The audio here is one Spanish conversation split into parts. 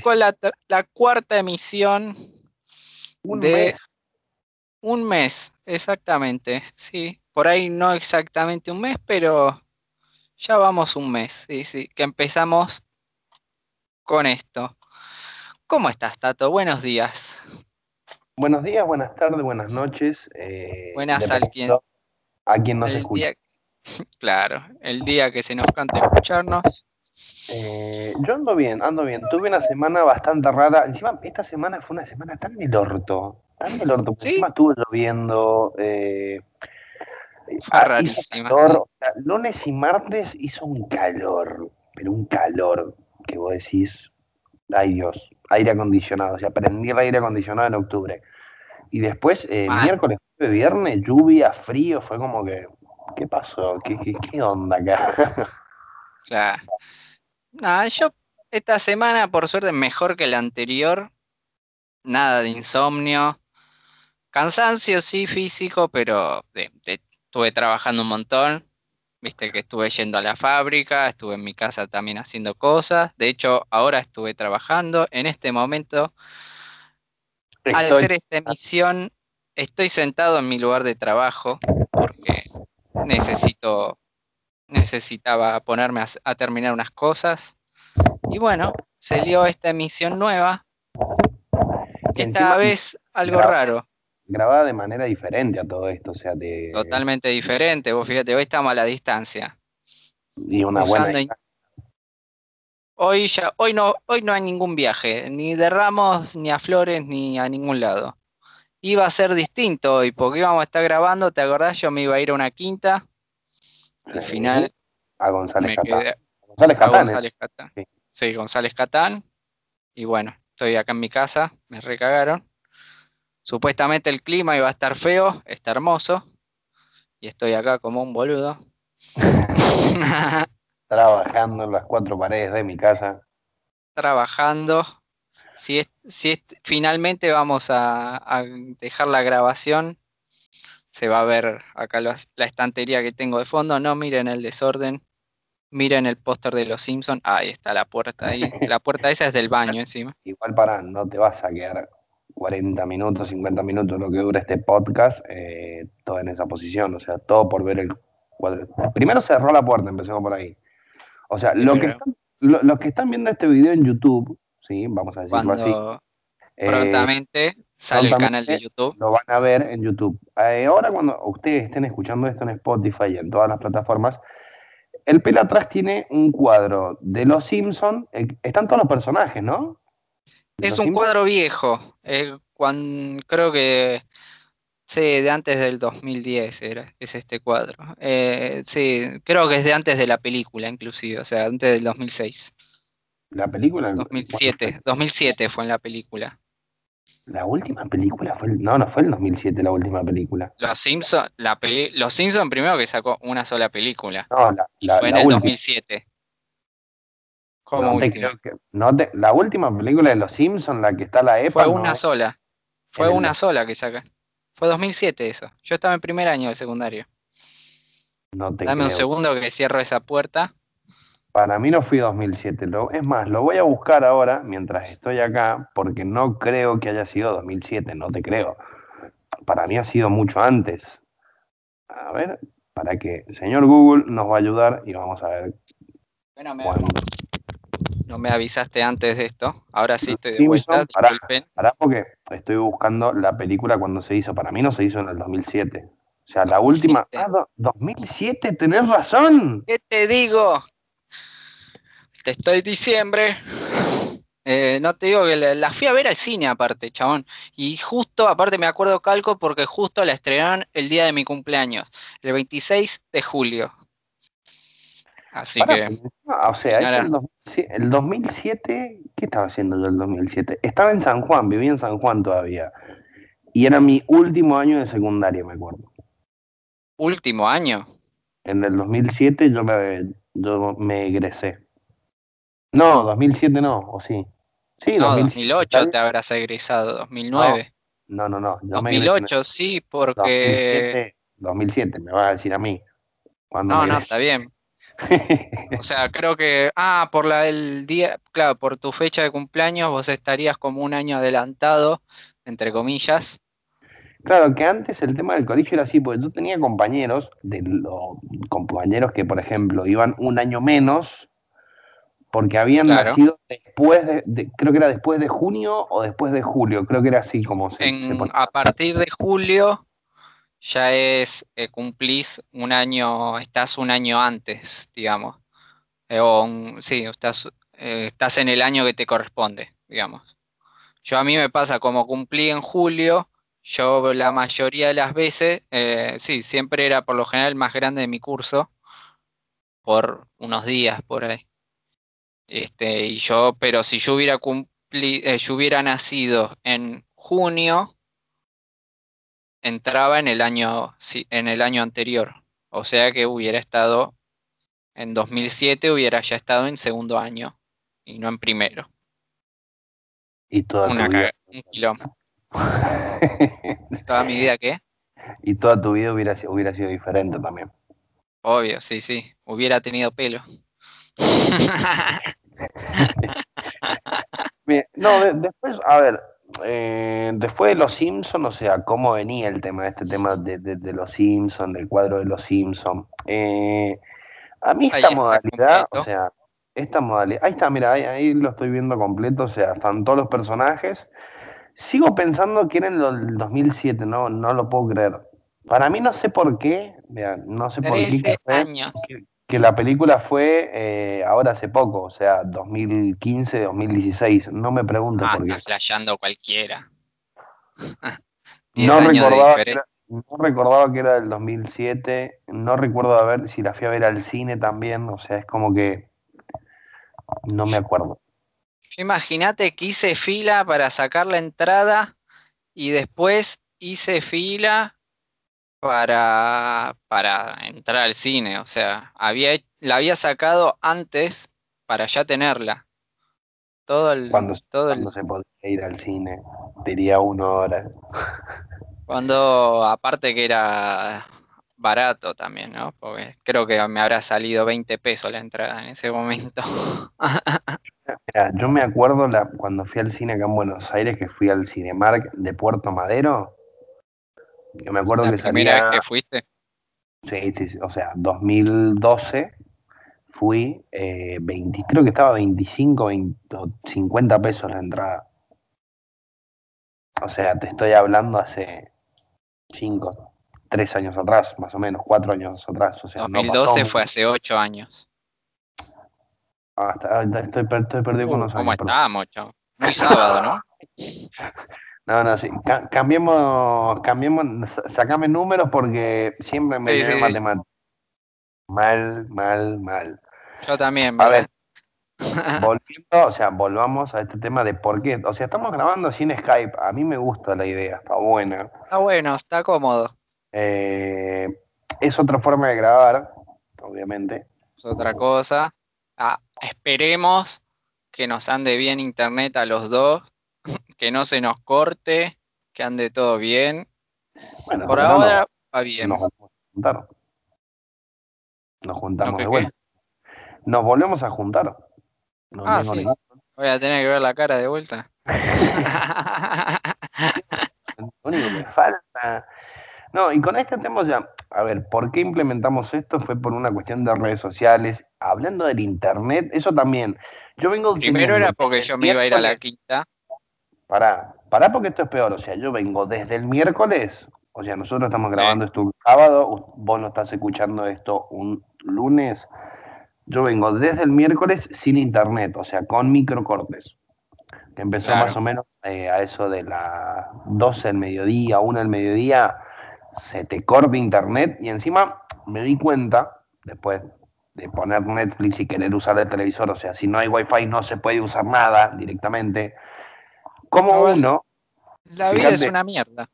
con la, la cuarta emisión Un de mes. un mes, exactamente. Sí, por ahí no exactamente un mes, pero ya vamos un mes. Sí, sí, que empezamos con esto. ¿Cómo estás, Tato? Buenos días. Buenos días, buenas tardes, buenas noches. eh, Buenas al quien- a quien nos el escucha. día, claro, el día que se nos cante escucharnos. Eh, yo ando bien, ando bien. Tuve una semana bastante rara. Encima, esta semana fue una semana tan del orto. Tan del orto. ¿Sí? Encima estuvo lloviendo. eh, ah, rarísima, calor. lunes y martes hizo un calor. Pero un calor que vos decís, ay Dios, aire acondicionado. O sea, prendí el aire acondicionado en octubre. Y después, eh, miércoles, viernes, lluvia, frío. Fue como que, ¿qué pasó? ¿Qué, qué, qué onda acá? Claro. Nada, yo esta semana, por suerte, mejor que la anterior. Nada de insomnio. Cansancio sí físico, pero de- de- estuve trabajando un montón. Viste que estuve yendo a la fábrica, estuve en mi casa también haciendo cosas. De hecho, ahora estuve trabajando. En este momento, al hacer esta emisión, estoy sentado en mi lugar de trabajo porque necesito, necesitaba ponerme a, a terminar unas cosas. Y bueno, salió esta emisión nueva. que Esta encima vez algo raro, grabada de manera diferente a todo esto, o sea, de totalmente diferente. Vos fíjate, hoy estamos a la distancia. y una buena in- Hoy ya, hoy no, hoy no hay ningún viaje, ni de Ramos, ni a Flores, ni a ningún lado. Iba a ser distinto hoy, porque íbamos a estar grabando, ¿te acordás? Yo me iba a ir a una quinta. Al Sí, final a González Catán. quedé González Catán, ¿eh? González Catán. Sí. Sí, González Catán. Y bueno, estoy acá en mi casa, me recagaron. Supuestamente el clima iba a estar feo, está hermoso. Y estoy acá como un boludo. trabajando en las cuatro paredes de mi casa. Trabajando. Si es, si es- finalmente vamos a, a dejar la grabación, se va a ver acá la estantería que tengo de fondo. No miren el desorden. Miren el póster de los Simpsons. Ahí está la puerta ahí. La puerta esa es del baño encima. Igual para, no te vas a quedar 40 minutos, 50 minutos, lo que dura este podcast, eh, todo en esa posición, o sea, todo por ver el cuadro. Primero cerró la puerta, empecemos por ahí. O sea, lo que están, lo- los que están viendo este video en YouTube, sí, vamos a decirlo así, Eh, prontamente sale el canal de prontamente YouTube. lo van a ver en YouTube. Eh, ahora cuando ustedes estén escuchando esto en Spotify y en todas las plataformas, el pelo atrás tiene un cuadro de los Simpsons, están todos los personajes, ¿no? De Es un cuadro viejo. eh, creo que sí, de antes del 2010 era, es este cuadro. Eh, sí, creo que es de antes de la película, inclusive, o sea, antes del 2006. La película. 2007, bueno, 2007 fue en la película. La última película fue. el- no, no fue el 2007 la última película. Los Simpson, la peli- Los Simpson primero que sacó una sola película. No, la, y la, fue en la el última. 2007. Como No te última. creo que- no te- la última película de los Simpsons, la que está la EPA, Fue una sola. Fue en el una sola que saca. Fue 2007 eso. Yo estaba en primer año de secundario. no te Dame un segundo que cierro esa puerta. Para mí no fui 2007. Lo, es más, lo voy a buscar ahora mientras estoy acá, porque no creo que haya sido 2007, no te creo. Para mí ha sido mucho antes. A ver, para que el señor Google nos va a ayudar y vamos a ver Bueno, me- no me avisaste antes de esto. Ahora sí estoy de Simpson, vuelta. pará. Pará porque estoy buscando la película cuando se hizo. Para mí no se hizo en el 2007. O sea, la última... 2007. Ah, do- 2007, tenés razón. ¿Qué te digo? Te estoy diciembre. Eh, no te digo que la, la fui a ver al cine aparte, chabón. Y justo, aparte me acuerdo calco porque justo la estrenaron el día de mi cumpleaños, el 26 de julio. Así que, encima, o sea, es el, 2007, el 2007, ¿qué estaba haciendo yo el 2007? Estaba en San Juan, vivía en San Juan todavía. Y era mi último año de secundaria, me acuerdo. último año. En el 2007 yo me, yo me egresé. No, 2007 no, o sí. Sí, No, 2007. 2008 te habrás egresado, 2009. No, no, no. Yo me egresé en el 2008, sí, porque... 2007, 2007, me vas a decir a mí. Cuando No, no, está bien. O sea, creo que, ah, por la el día, claro, por tu fecha de cumpleaños vos estarías como un año adelantado, entre comillas. Claro, que antes el tema del colegio era así, porque tú tenías compañeros, de los compañeros que, por ejemplo, iban un año menos, porque habían Claro. nacido después de, de- creo que era después de junio o después de julio, creo que era así como se, En, a partir de julio ya es, eh, cumplís un año, estás un año antes, digamos. Eh, o un- sí, estás, eh, estás en el año que te corresponde, digamos. Yo a mí me pasa, como cumplí en julio, yo la mayoría de las veces, eh, sí, siempre era por lo general el más grande de mi curso, por unos días por ahí. Este, y yo, pero si yo hubiera cumpli- eh, yo hubiera nacido en junio, entraba en el año, en el año anterior. O sea que hubiera estado en 2007, hubiera ya estado en segundo año y no en primero. Y toda Una tu vida. un quilombo. Toda mi vida, ¿qué? y toda tu vida hubiera, hubiera sido diferente también. Obvio, sí, sí. Hubiera tenido pelo. Bien, No, de- después, a ver, eh, después de los Simpsons, o sea, cómo venía el tema, este tema de, de- de los Simpsons, del cuadro de los Simpsons. Eh, a mí esta modalidad, o sea, esta modalidad, ahí está, mira, ahí, ahí lo estoy viendo completo, o sea, están todos los personajes. Sigo pensando que era en el 2007, no, no lo puedo creer. Para mí no sé por qué, mira, no sé por qué 13 que fue, años. que, que la película fue eh, ahora hace poco, o sea, 2015, 2016. No me preguntes Ah, por qué. está cualquiera. 10 No recordaba, que era, no recordaba que era del 2007, no recuerdo a ver si la fui a ver al cine también, o sea, es como que no me acuerdo. Imagínate que hice fila para sacar la entrada y después hice fila para, para entrar al cine. O sea, había, la había sacado antes para ya tenerla. Todo el, Cuando, todo cuando el, se podía ir al cine, diría uno ahora. cuando aparte que era barato también, ¿no? Porque creo que me habrá salido 20 pesos la entrada en ese momento. Mira, yo me acuerdo la, cuando fui al cine acá en Buenos Aires, que fui al Cinemark de Puerto Madero, que me acuerdo La que primera vez salía, que fuiste. sí, sí, sí, o sea, 2012, fui, eh, 20, creo que estaba 25, 20 o 50 pesos la entrada. O sea, te estoy hablando hace 5, 3 años atrás, más o menos, 4 años atrás, o sea, no pasó 2012 mucho. fue hace 8 años. Ah, está- ah, estoy, estoy perdido con Uh, los ¿cómo años, perdón. estamos, chavo? Muy sábado, ¿no? No, no, sí. Ca- cambiemos, cambiemos, sa- sacame números porque siempre me Sí, llevé sí, sí. matemáticas. Mal, mal, mal. Yo también, A ver, volviendo, o sea, volvamos a este tema de por qué. O sea, estamos grabando sin Skype. A mí me gusta la idea, está buena. Está bueno, está cómodo. Eh, es otra forma de grabar, obviamente. Es otra cosa. Ah, esperemos que nos ande bien internet a los dos, que no se nos corte, que ande todo bien. Bueno, Por ahora no, va bien. nos. Nos juntamos ¿No de que vuelta. Nos volvemos a juntar. No Ah, sí. Voy a tener que ver la cara de vuelta. Lo único que falta. No, y con este tema ya, a ver, ¿por qué implementamos esto? Fue por una cuestión de redes sociales. Hablando del internet, eso también. Yo vengo Primero era porque yo me iba a ir a la quinta. Pará, pará porque esto es peor. O sea, yo vengo desde el miércoles. O sea, nosotros estamos Sí, grabando esto un sábado. Vos no estás escuchando esto un lunes. Yo vengo desde el miércoles sin internet, o sea, con microcortes. que empezó más o menos eh, a eso de las 12 del mediodía, 1 del mediodía, se te corta internet y encima me di cuenta, después de poner Netflix y querer usar el televisor, o sea, si no hay wifi no se puede usar nada directamente, como No, uno, la vida es una mierda.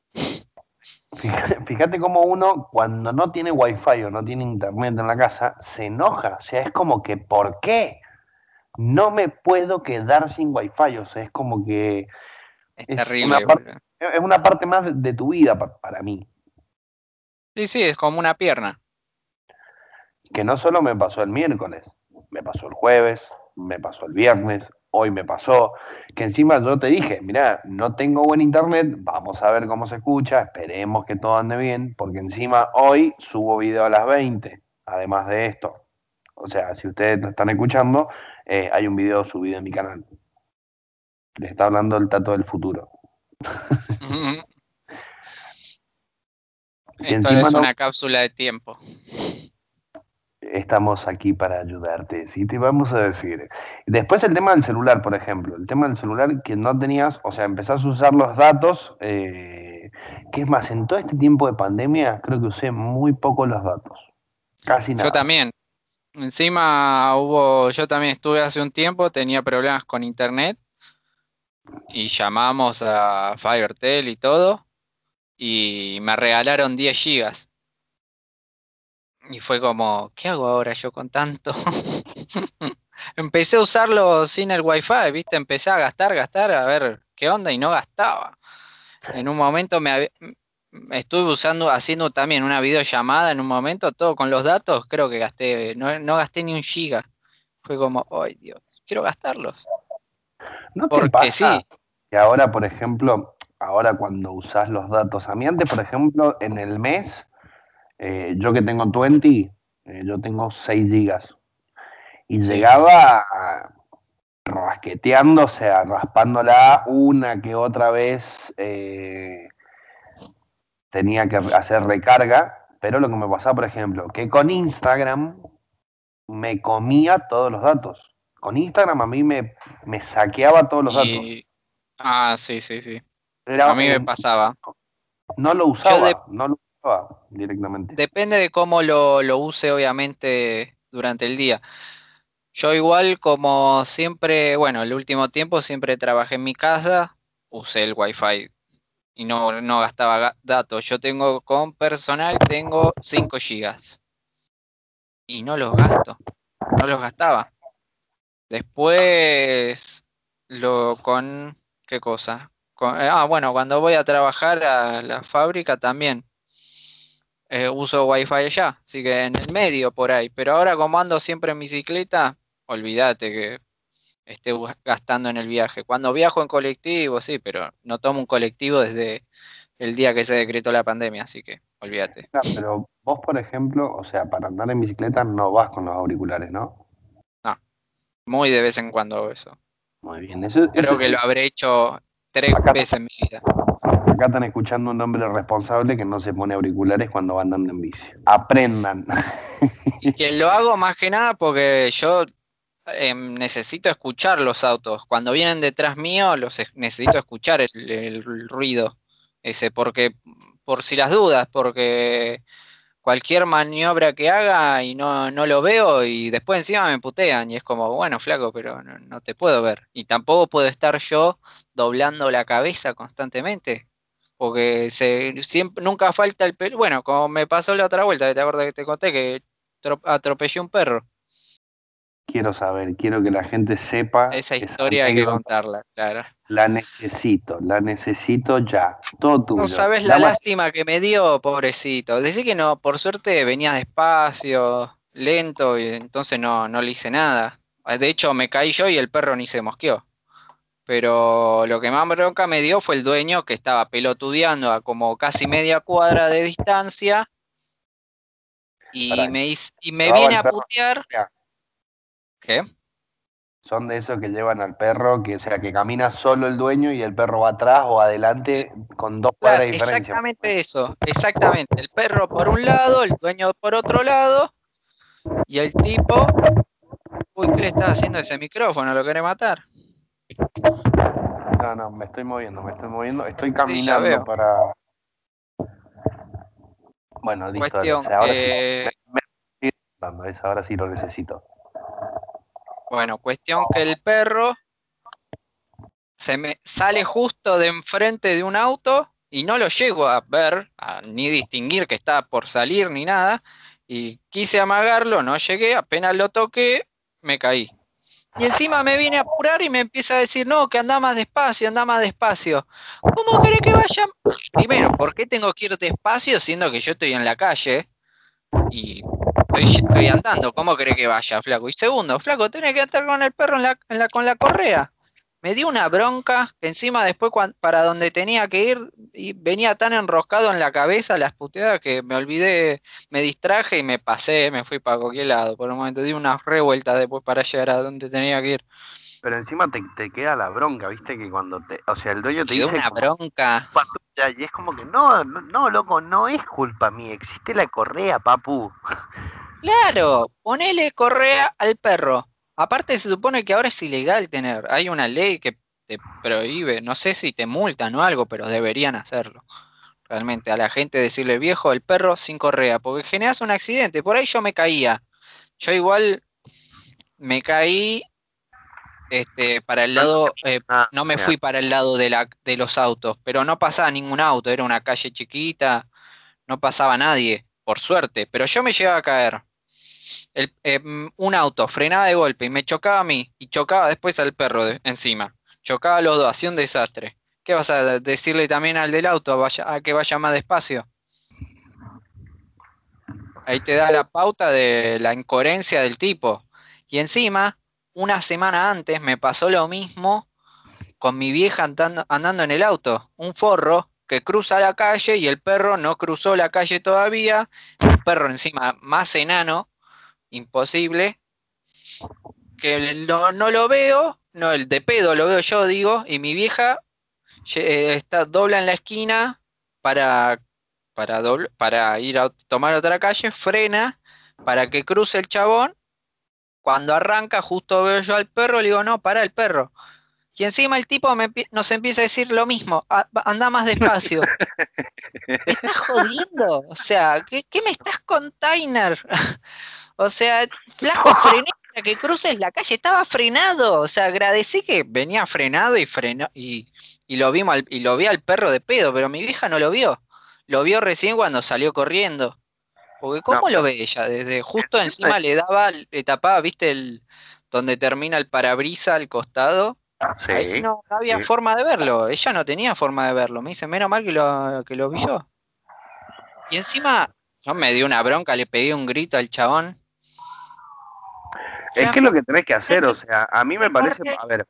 fíjate, fíjate cómo uno cuando no tiene wifi o no tiene internet en la casa, se enoja, o sea, es como que, ¿por qué? No me puedo quedar sin wifi, o sea, es como que Es es una terrible, parte, es una parte más de, de tu vida pa- para mí. Sí, sí, es como una pierna. que no solo me pasó el miércoles, me pasó el jueves, me pasó el viernes, hoy me pasó, que encima yo te dije, mira, no tengo buen internet, vamos a ver cómo se escucha, esperemos que todo ande bien, porque encima hoy subo video a las 20, además de esto. O sea, si ustedes lo están escuchando, eh, hay un video subido en mi canal. Les está hablando el tato del futuro. Esto es una cápsula de tiempo estamos aquí para ayudarte. Sí, te vamos a decir. Después el tema del celular, por ejemplo. El tema del celular que no tenías, o sea, empezás a usar los datos. Eh, que es más, en todo este tiempo de pandemia creo que usé muy poco los datos. Casi nada. Yo también. Encima hubo, yo también estuve hace un tiempo, tenía problemas con internet y llamamos a Fivertel y todo y me regalaron 10 gigas y fue como, ¿qué hago ahora yo con tanto? Empecé a usarlo sin el wifi, ¿viste? Empecé a gastar, gastar, a ver qué onda y no gastaba. En un momento me, estuve usando, haciendo también una videollamada en un momento, todo con los datos, creo que gasté, no, no gasté ni un giga. Fue como, ay Dios, quiero gastarlos. ¿No te Porque pasa sí. que ahora, por ejemplo, ahora cuando usas los datos, a mí antes, por ejemplo, en el mes eh, yo que tengo 20, eh, yo tengo 6 gigas. Y llegaba rasqueteando, o sea, raspándola una que otra vez. Eh, tenía que hacer recarga, pero lo que me pasaba, por ejemplo, que con Instagram me comía todos los datos. Con Instagram a mí me, me saqueaba todos los datos. Ah, sí, sí, sí. a mí me pasaba. No lo usaba, no lo directamente. Depende de cómo lo, use, obviamente, durante el día. Yo igual como siempre, bueno, el último tiempo siempre trabajé en mi casa, usé el wifi y no, no gastaba datos. Yo tengo con personal, tengo 5 gigas y no los gasto, no los gastaba. Después, lo con, ¿qué cosa? ah, bueno, cuando voy a trabajar a la fábrica también eh, uso wifi allá, así que en el medio por ahí. Pero ahora como ando siempre en bicicleta, olvídate que esté gastando en el viaje. Cuando viajo en colectivo, sí, pero no tomo un colectivo desde el día que se decretó la pandemia, así que olvídate. pero vos, por ejemplo, o sea, para andar en bicicleta no vas con los auriculares, ¿no? No, muy de vez en cuando hago eso. Muy bien, eso, creo que lo habré hecho tres veces en mi vida acá están escuchando un hombre responsable que no se pone auriculares cuando va andando en bici. Aprendan. Y que lo hago más que nada porque yo em, necesito escuchar los autos. Cuando vienen detrás mío, los necesito escuchar el, ruido ese, porque por si las dudas, porque cualquier maniobra que haga y no, no lo veo y después encima me putean y es como, bueno, flaco, pero no, no te puedo ver. Y tampoco puedo estar yo doblando la cabeza constantemente porque se, siempre, nunca falta el pelo. Bueno, como me pasó la otra vuelta, ¿te acuerdas que te conté que atropellé un perro? Quiero saber, quiero que la gente sepa. Esa historia hay que contarla, claro. La necesito, la necesito ya. Todo tuyo. No sabes la, lástima que me dio, pobrecito. Decía que no, por suerte venía despacio, lento, y entonces no, no le hice nada. De hecho, me caí yo y el perro ni se mosqueó pero lo que más bronca me dio fue el dueño que estaba pelotudeando a como casi media cuadra de distancia y me, y me viene a putear. ¿Qué? Son de esos que llevan al perro, que o sea, que camina solo el dueño y el perro va atrás o adelante con dos cuadras de diferencia. Exactamente eso, exactamente. El perro por un lado, el dueño por otro lado, y el tipo. Uy, ¿qué le está haciendo ese micrófono? ¿Lo quiere matar? No, no, me estoy moviendo, me estoy moviendo. Estoy caminando para. Bueno, listo. ahora, sí, ahora sí lo necesito. Bueno, cuestión que el perro se me sale justo de enfrente de un auto y no lo llego a ver, ni distinguir que está por salir ni nada. Y quise amagarlo, no llegué, apenas lo toqué, me caí. Y encima me viene a apurar y me empieza a decir, no, que anda más despacio, anda más despacio. ¿Cómo cree que vaya? Primero, ¿por qué tengo que ir despacio siendo que yo estoy en la calle? Y Estoy, estoy andando, ¿cómo cree que vaya, flaco? Y segundo, flaco, tiene que estar con el perro en la, en la, con la correa. Me dio una bronca encima después para donde tenía que ir y venía tan enroscado en la cabeza las puteadas que me olvidé, me distraje y me pasé, me fui para cualquier lado. Por un momento di unas revueltas después para llegar a donde tenía que ir. Pero encima te, te queda la bronca, viste que cuando te, o sea, el dueño te dice una bronca. Y es como que no, no, no, loco, no es culpa mía, existe la correa, papu. Claro, ponele correa al perro. Aparte se supone que ahora es ilegal tener, hay una ley que te prohíbe, no sé si te multan o algo, pero deberían hacerlo. Realmente a la gente decirle viejo el perro sin correa, porque generas un accidente, por ahí yo me caía. Yo igual me caí este para el lado eh, ah, no me fui para el lado de la de los autos, pero no pasaba ningún auto, era una calle chiquita, no pasaba nadie, por suerte, pero yo me llegaba a caer em, un auto frenaba de golpe y me chocaba a mí y chocaba después al perro encima. Chocaba a los dos, hacía un desastre. ¿Qué vas a decirle también al del auto a que vaya más despacio? Ahí te da la pauta de la incoherencia del tipo. Y encima, una semana antes me pasó lo mismo con mi vieja andando, andando en el auto. Un forro que cruza la calle y el perro no cruzó la calle todavía. Un perro encima más enano imposible, que no, no lo veo, no, el de pedo lo veo yo, digo, y mi vieja eh, está dobla en la esquina para, para, para ir a tomar otra calle, frena para que cruce el chabón. Cuando arranca, justo veo yo al perro, le digo, no, para el perro. Y encima el tipo me, nos empieza a decir lo mismo, anda más despacio. ¿Me estás jodiendo? O sea, ¿qué, qué me estás con Tainer? O sea, flaco, frené para que cruces la calle, estaba frenado. O sea, agradecí que venía frenado y frenó y, y lo vimos y lo vi al perro de pedo, pero mi vieja no lo vio. Lo vio recién cuando salió corriendo. Porque ¿cómo lo ve ella? Desde justo encima le daba, le tapaba, viste, el donde termina el parabrisa al costado. Sí, Ahí no, había forma de verlo. Ella no tenía forma de verlo. Me dice, menos mal que lo, que lo vi yo. Y encima, yo me di una bronca, le pegué un grito al chabón. Es que es lo que tenés que hacer, o sea, a mí me parece, a ver,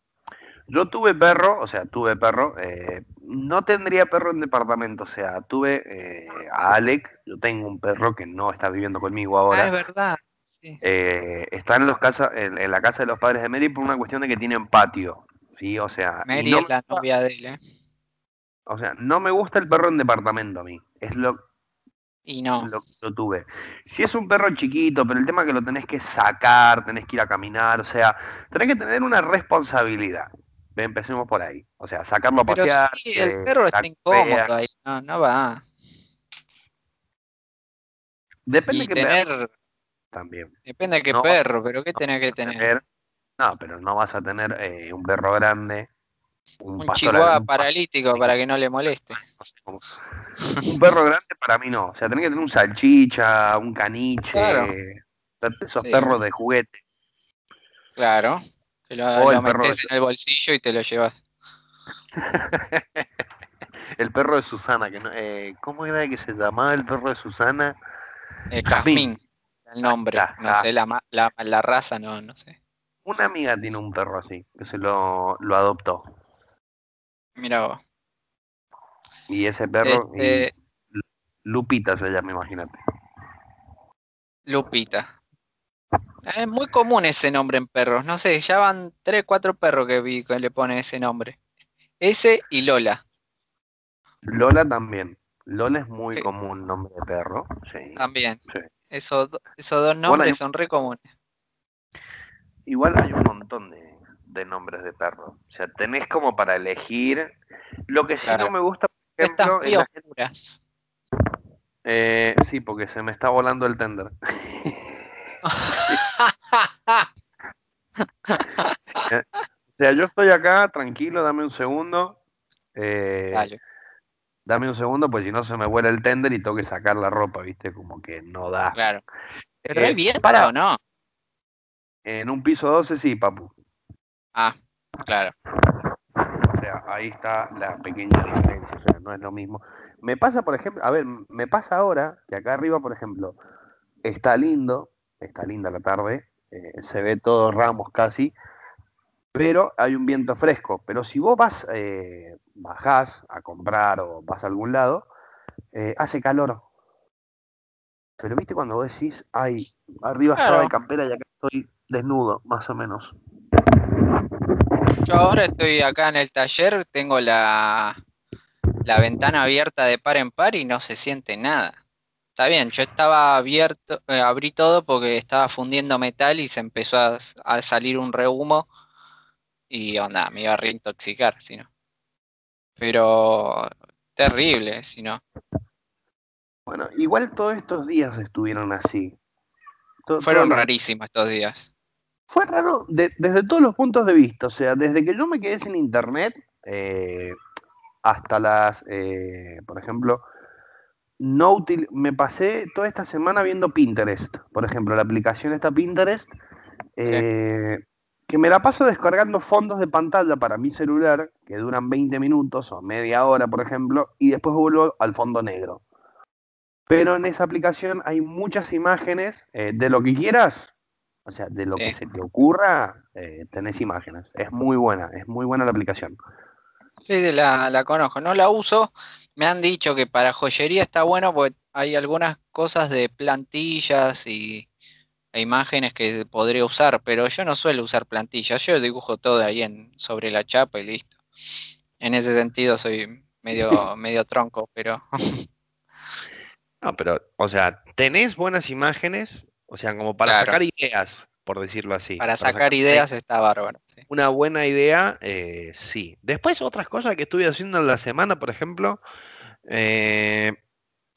yo tuve perro, o sea, tuve perro, eh, no tendría perro en departamento, o sea, tuve eh, a Alec, yo tengo un perro que no está viviendo conmigo ahora. Ah, es verdad. Eh, está en, los casa, en, la casa de los padres de Mary por una cuestión de que tienen patio, ¿sí? O sea... Mary es la novia de él, ¿eh? O sea, no me gusta el perro en departamento a mí. Es lo y no. Lo, tuve. Si es un perro chiquito, pero el tema es que lo tenés que sacar, tenés que ir a caminar, o sea, tenés que tener una responsabilidad. Empecemos por ahí. O sea, sacarlo a pasear. Sí, el perro está incómodo ahí, no, no va. Depende de qué perro. También. Depende de qué perro, pero ¿qué tenés que tener? No, pero no vas a tener eh, un perro grande un, chihuahua paralítico para que no le moleste. un perro grande para mí no. O sea, tenés que tener un salchicha, un caniche, esos perros de juguete. Claro. Te lo, metes en el bolsillo y te lo llevas. el perro de Susana, que no, eh, ¿cómo era que se llamaba el perro de Susana? Eh, Jazmín, el nombre, no sé, la, la, la, raza, no, no sé. Una amiga tiene un perro así, que se lo, lo adoptó. Mira. Y ese perro, este Lupita se llama, imagínate. Lupita. Es muy común ese nombre en perros. No sé, ya van tres, cuatro perros que vi que le pone ese nombre. Ese y Lola. Lola también. Lola es muy común nombre de perro. Sí. También. Esos, esos dos nombres son re comunes. Igual hay un montón de, de nombres de perros. O sea, tenés como para elegir. Lo que sí no me gusta, por ejemplo, es la eh, sí, porque se me está volando el tender. o sea, yo estoy acá, tranquilo, dame un segundo. Eh, dame un segundo, pues si no se me vuela el tender y tengo que sacar la ropa, ¿viste? Como que no da. Claro. Pero eh, bien para o no. En un piso 12 sí, papu. Ah, claro. O sea, ahí está la pequeña diferencia, o sea, no es lo mismo. Me pasa, por ejemplo, a ver, me pasa ahora que acá arriba, por ejemplo, está lindo, está linda la tarde, eh, se ve todo ramos casi, pero hay un viento fresco. Pero si vos vas, eh, bajás a comprar o vas a algún lado, eh, hace calor. Pero viste cuando vos decís, ay, arriba estaba Claro. de campera y acá estoy desnudo, más o menos. Yo ahora estoy acá en el taller, tengo la, la ventana abierta de par en par y no se siente nada. Está bien, yo estaba abierto, eh, abrí todo porque estaba fundiendo metal y se empezó a, a salir un rehumo y onda, me iba a reintoxicar, si no. Pero terrible, si no. Bueno, igual todos estos días estuvieron así. Fueron rarísimos estos días. Fue raro de- desde todos los puntos de vista. O sea, desde que yo me quedé sin internet eh, hasta las, eh, por ejemplo, no util- me pasé toda esta semana viendo Pinterest. Por ejemplo, la aplicación está Pinterest, eh, que me la paso descargando fondos de pantalla para mi celular, que duran 20 minutos o media hora, por ejemplo, y después vuelvo al fondo negro. Pero en esa aplicación hay muchas imágenes eh, de lo que quieras, o sea, de lo Sí. que se te ocurra, eh, tenés imágenes. Es muy buena, es muy buena la aplicación. Sí, la, la conozco, no la uso. Me han dicho que para joyería está bueno porque hay algunas cosas de plantillas y e imágenes que podría usar, pero yo no suelo usar plantillas, yo dibujo todo ahí en, sobre la chapa y listo. En ese sentido soy medio, medio tronco, pero No, pero, o sea, tenés buenas imágenes, o sea, como para Claro. sacar ideas, por decirlo así. para sacar ideas está bárbaro. sí. Una buena idea, eh, sí. Después, otras cosas que estuve haciendo en la semana, por ejemplo, eh,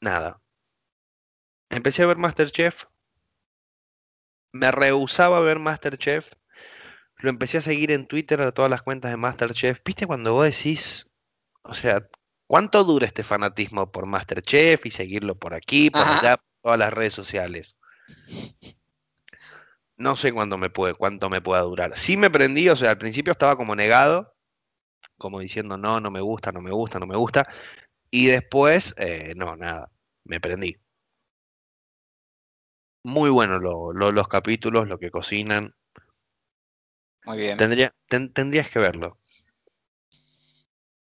nada. Empecé a ver Masterchef. Me rehusaba a ver Masterchef. Lo empecé a seguir en Twitter a todas las cuentas de Masterchef. ¿Viste cuando vos decís, o sea, cuánto dura este fanatismo por Masterchef y seguirlo por aquí, por Ajá. allá, por todas las redes sociales? No sé cuánto me puede, cuánto me pueda durar. Sí me prendí, o sea, al principio estaba como negado, como diciendo no, no me gusta, no me gusta, no me gusta. Y después, eh, no, nada, me prendí. Muy bueno lo- lo- los capítulos, lo que cocinan. Muy bien. Tendría, ten- tendrías que verlo.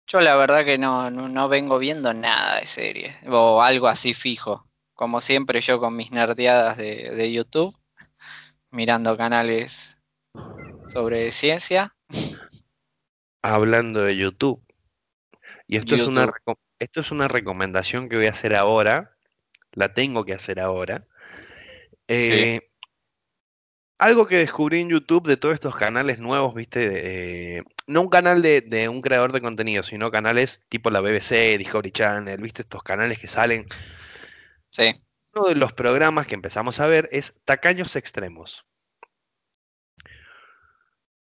Yo la verdad que no, no, no vengo viendo nada de series, o algo así fijo. Como siempre yo con mis nerdeadas de, de YouTube, mirando canales sobre ciencia. Hablando de YouTube. Y esto es una YouTube. reco- esto es una recomendación que voy a hacer ahora. La tengo que hacer ahora. Eh, Algo que descubrí en YouTube de todos estos canales nuevos, viste, Eh, no un canal de, de un creador de contenido, sino canales tipo la BBC, Discovery Channel, viste, estos canales que salen. Sí, Uno de los programas que empezamos a ver es Tacaños Extremos.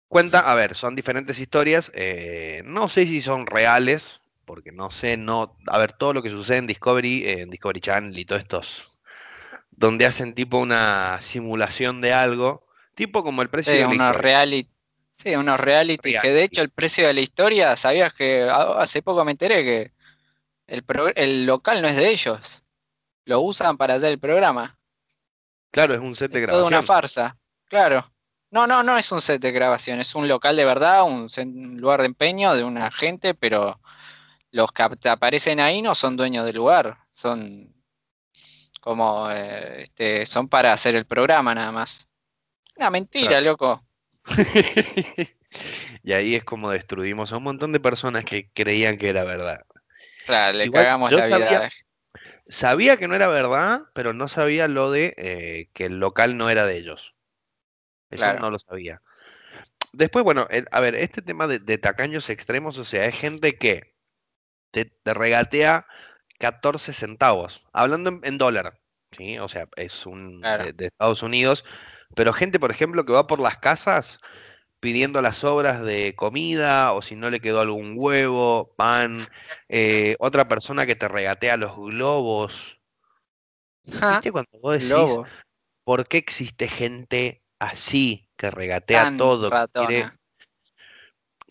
Cuenta, a ver, son diferentes historias, eh, no sé si son reales, porque no sé, no, a ver, todo lo que sucede en Discovery, en Discovery Channel y todos estos, donde hacen tipo una simulación de algo, tipo como el precio sí, de la historia. reality, sí, unos reality, que de hecho el precio de la historia, ¿sabías que hace poco me enteré que el, pro- el local no es de ellos? Lo usan para hacer el programa. Claro, es un set de Es toda una grabación. farsa, claro. No, no, no es un set de grabación, es un local de verdad, un, lugar de empeño de una gente, pero los que ap- aparecen ahí no son dueños del lugar, son como, eh, este, son para hacer el programa nada más. Una mentira, Claro. loco. Y ahí es como destruimos a un montón de personas que creían que era verdad. Claro, le Igual, cagamos la vida. sabía- Sabía que no era verdad, pero no sabía lo de eh, que el local no era de ellos. Eso Claro. no lo sabía. Después, bueno, a ver, este tema de, de tacaños extremos, o sea, es gente que te, te regatea 14 centavos, hablando en, en dólar, ¿sí? O sea, es un Claro. de, de Estados Unidos, pero gente, por ejemplo, que va por las casas pidiendo las obras de comida o si no le quedó algún huevo, pan, eh, otra persona que te regatea los globos. ¿Viste cuando vos decís, lobo, ¿por qué existe gente así que regatea tan todo, que, quiere- ratona.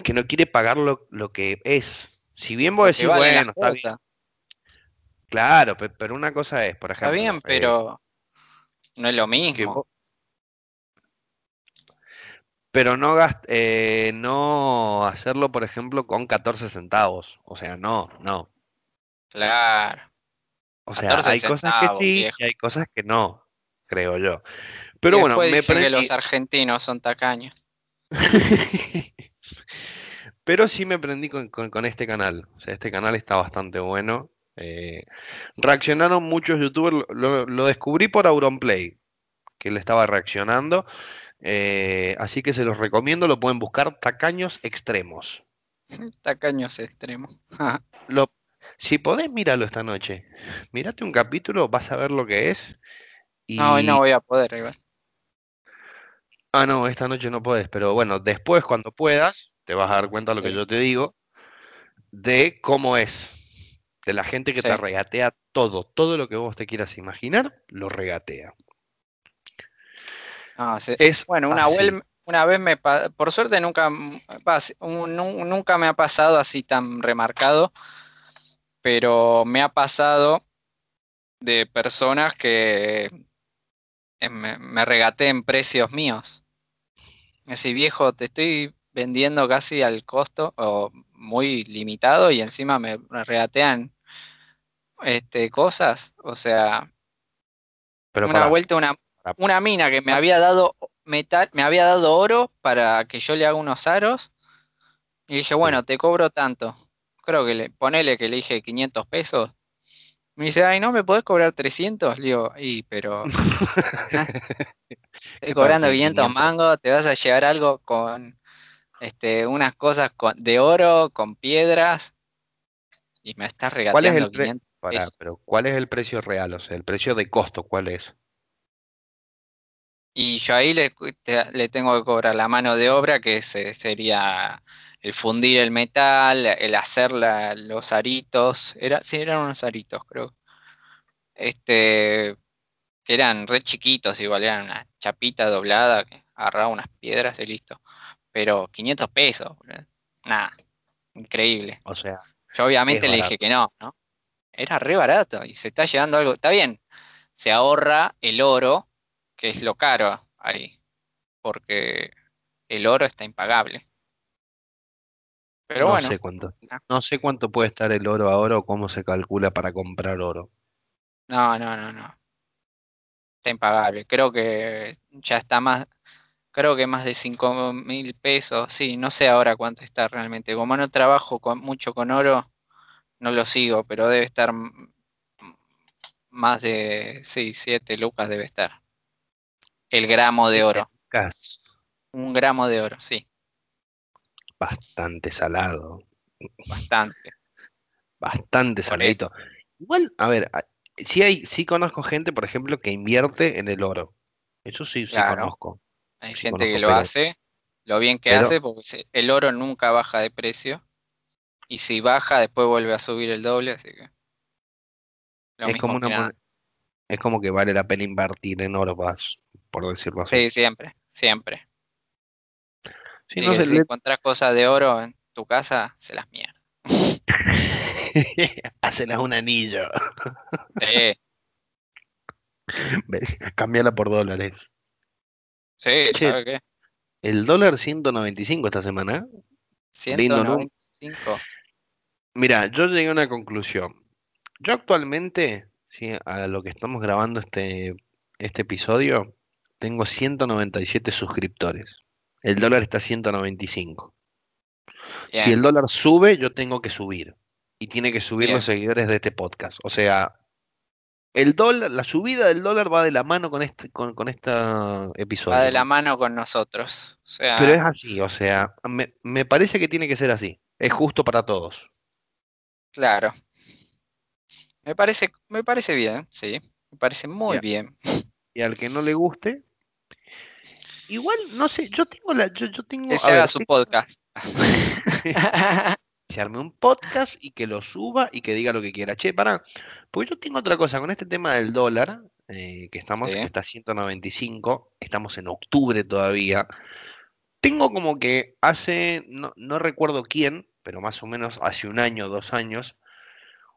que no quiere pagar lo, lo que es? Si bien vos decís, bueno, está bien, claro, pe- pero una cosa es, por Está ejemplo, bien, eh, pero No es lo que mismo. vos- pero no gast- eh, no hacerlo, por ejemplo, con 14 centavos. O sea, no, no. Claro. O sea, 14 hay cosas que sí viejo. y hay cosas que no, creo yo. Pero bueno, me que los argentinos son tacaños. Pero sí me prendí con, con- con este canal. O sea, este canal está bastante bueno. Eh, reaccionaron muchos youtubers. Lo, lo- descubrí por Auronplay, que él estaba reaccionando. Eh, así que se los recomiendo. Lo pueden buscar Tacaños Extremos. Tacaños extremos. Lo, si podés, míralo esta noche. Mírate un capítulo, vas a ver lo que es. No, hoy no Y. voy a poder. Ah, no, esta noche no podés. Pero bueno, después, cuando puedas, te vas a dar cuenta de lo que yo te digo. De cómo es. De la gente que te regatea todo. Todo lo que vos te quieras imaginar, lo regatea. Sí. Es Bueno, una, una vez me por suerte nunca, nunca me ha pasado así tan remarcado, pero me ha pasado de personas que eh, me, me regateen precios míos. Así, viejo, te estoy vendiendo casi al costo o muy limitado y encima me, regatean este, cosas. O sea, Pero una vuelta una. Una mina que me había dado metal, me había dado oro para que yo le haga unos aros y dije, Sí. bueno, te cobro tanto. Creo que le, ponele que le dije 500 pesos. Me dice, ay, ¿no me podés cobrar 300? Le digo, y, pero estoy ¿Qué cobrando parte de 500 500? mangos, te vas a llevar algo con este, unas cosas con- de oro, con piedras, y me estás ¿Cuál es regateando el pre- 500 pará, pesos. pero ¿cuál es el precio real? O sea, el precio de costo, ¿cuál es? Y yo ahí le, te- le tengo que cobrar la mano de obra, que se- sería el fundir el metal, el hacer la- los aritos. Era, sí, eran unos aritos, creo. Este, que eran re chiquitos, igual eran una chapita doblada que agarraba unas piedras y listo. Pero 500 pesos. Nada, increíble. O sea, Yo obviamente le dije que no, ¿no? Era re barato y se está llevando algo. Está bien, se ahorra el oro, que es lo caro ahí, porque el oro está impagable. Pero No bueno, sé cuánto. No sé cuánto puede estar el oro ahora o cómo se calcula para comprar oro. no, no, no, no. Está impagable. Creo que ya está más, creo que más de cinco mil pesos. Sí, no sé ahora cuánto está realmente. Como no trabajo con, mucho con oro, no lo sigo, pero debe estar más de, sí, 7 lucas debe estar. El gramo de oro. Un gramo de oro, sí, bastante salado. bastante. Bastante saladito. Igual, a ver, sí hay, sí conozco gente, por ejemplo, que invierte en el oro. Eso sí, sí claro, conozco. hay Sí gente que lo pero, hace, lo bien que pero hace, porque el oro nunca baja de precio. Y si baja, después vuelve a subir el doble, así que lo es como una es como que vale la pena invertir en oro, vas, por decirlo así. Sí, siempre, siempre. Sí, Así no sé, si le- encontrás cosas de oro en tu casa, se las mierda. Hacelas un anillo. Sí, Cambiala por dólares. sí, Che, ¿sabe qué? el dólar 195 esta semana. ¿eh? Lindo, ¿no? 195. Mira, yo llegué a una conclusión. Yo actualmente, sí, a lo que estamos grabando este, este episodio, tengo 197 suscriptores. El dólar está a 195. Si el dólar sube, yo tengo que subir. Y tiene que subir los seguidores de este podcast. O sea, el dólar, la subida del dólar va de la mano con este, con, con este Va episodio. de la mano con nosotros. O Pero es así, o sea, me, me parece que tiene que ser así. Es justo para todos. claro. Me parece, me parece bien, sí. Me parece muy bien. y al que no le guste, igual, no sé, yo tengo la, yo, yo Que tengo, se a haga ver, su tengo- podcast. se arme un podcast y que lo suba y que diga lo que quiera. Che, pará, porque yo tengo otra cosa con este tema del dólar, eh, que estamos, Sí, que está a 195, estamos en octubre todavía. Tengo como que hace, no, no recuerdo quién, pero más o menos hace un año, dos años,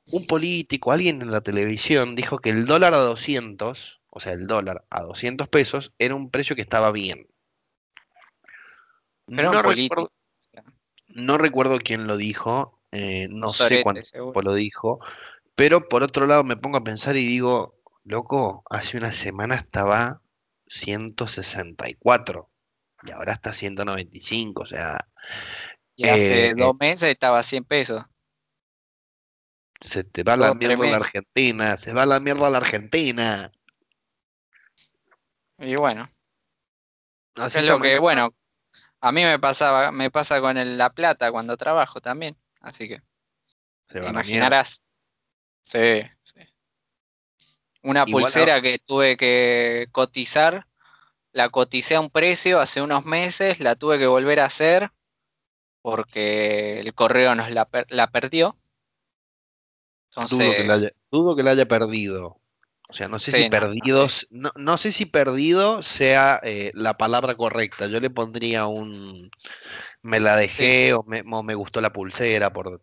un político, alguien en la televisión dijo que el dólar a 200, o sea, el dólar a 200 pesos, era un precio que estaba bien. Pero no, recuerdo, no recuerdo quién lo dijo, eh, no sé cuánto seguro. lo dijo, pero por otro lado me pongo a pensar y digo, loco, hace una semana estaba 164 y ahora está 195, o sea, Y hace eh, dos meses estaba a 100 pesos. se te va la mierda a la. Argentina, se va la mierda a la Argentina. Y bueno, Así es lo que, bueno, a mí me pasaba, me pasa con el- la plata cuando trabajo también. Así que se te la imaginarás. Sí, sí. Una Igual pulsera que tuve que cotizar, la coticé a un precio hace unos meses, la tuve que volver a hacer porque el correo nos la, per- la perdió. Dudo que la Entonces, haya, dudo que la haya perdido. O sea, no sé si sí, no, no perdido, sé. no, no sé si perdido sea eh, la palabra correcta. Yo le pondría un me la Sí, dejé o me, o me gustó la pulsera por,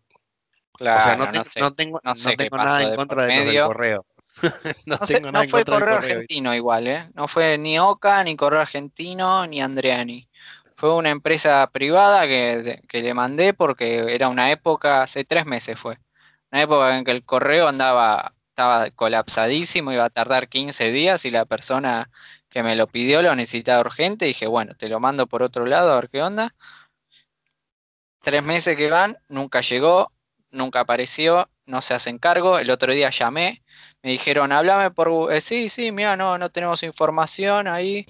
o sea, no claro, no tengo, sé. sé nada en contra de del correo. No tengo nada en fue contra correo. argentino igual, ¿eh? No fue ni Oca, ni correo argentino, ni Andreani. Fue una empresa privada que, que le mandé porque era una época, hace tres meses fue. Una época en que el correo andaba, estaba colapsadísimo, iba a tardar 15 días y la persona que me lo pidió lo necesitaba urgente. Dije, bueno, te lo mando por otro lado a ver qué onda. Tres meses que van, nunca llegó, nunca apareció, no se hacen cargo. El otro día llamé, me dijeron, háblame por... Gu- eh, sí, sí, mira, no, no tenemos información ahí,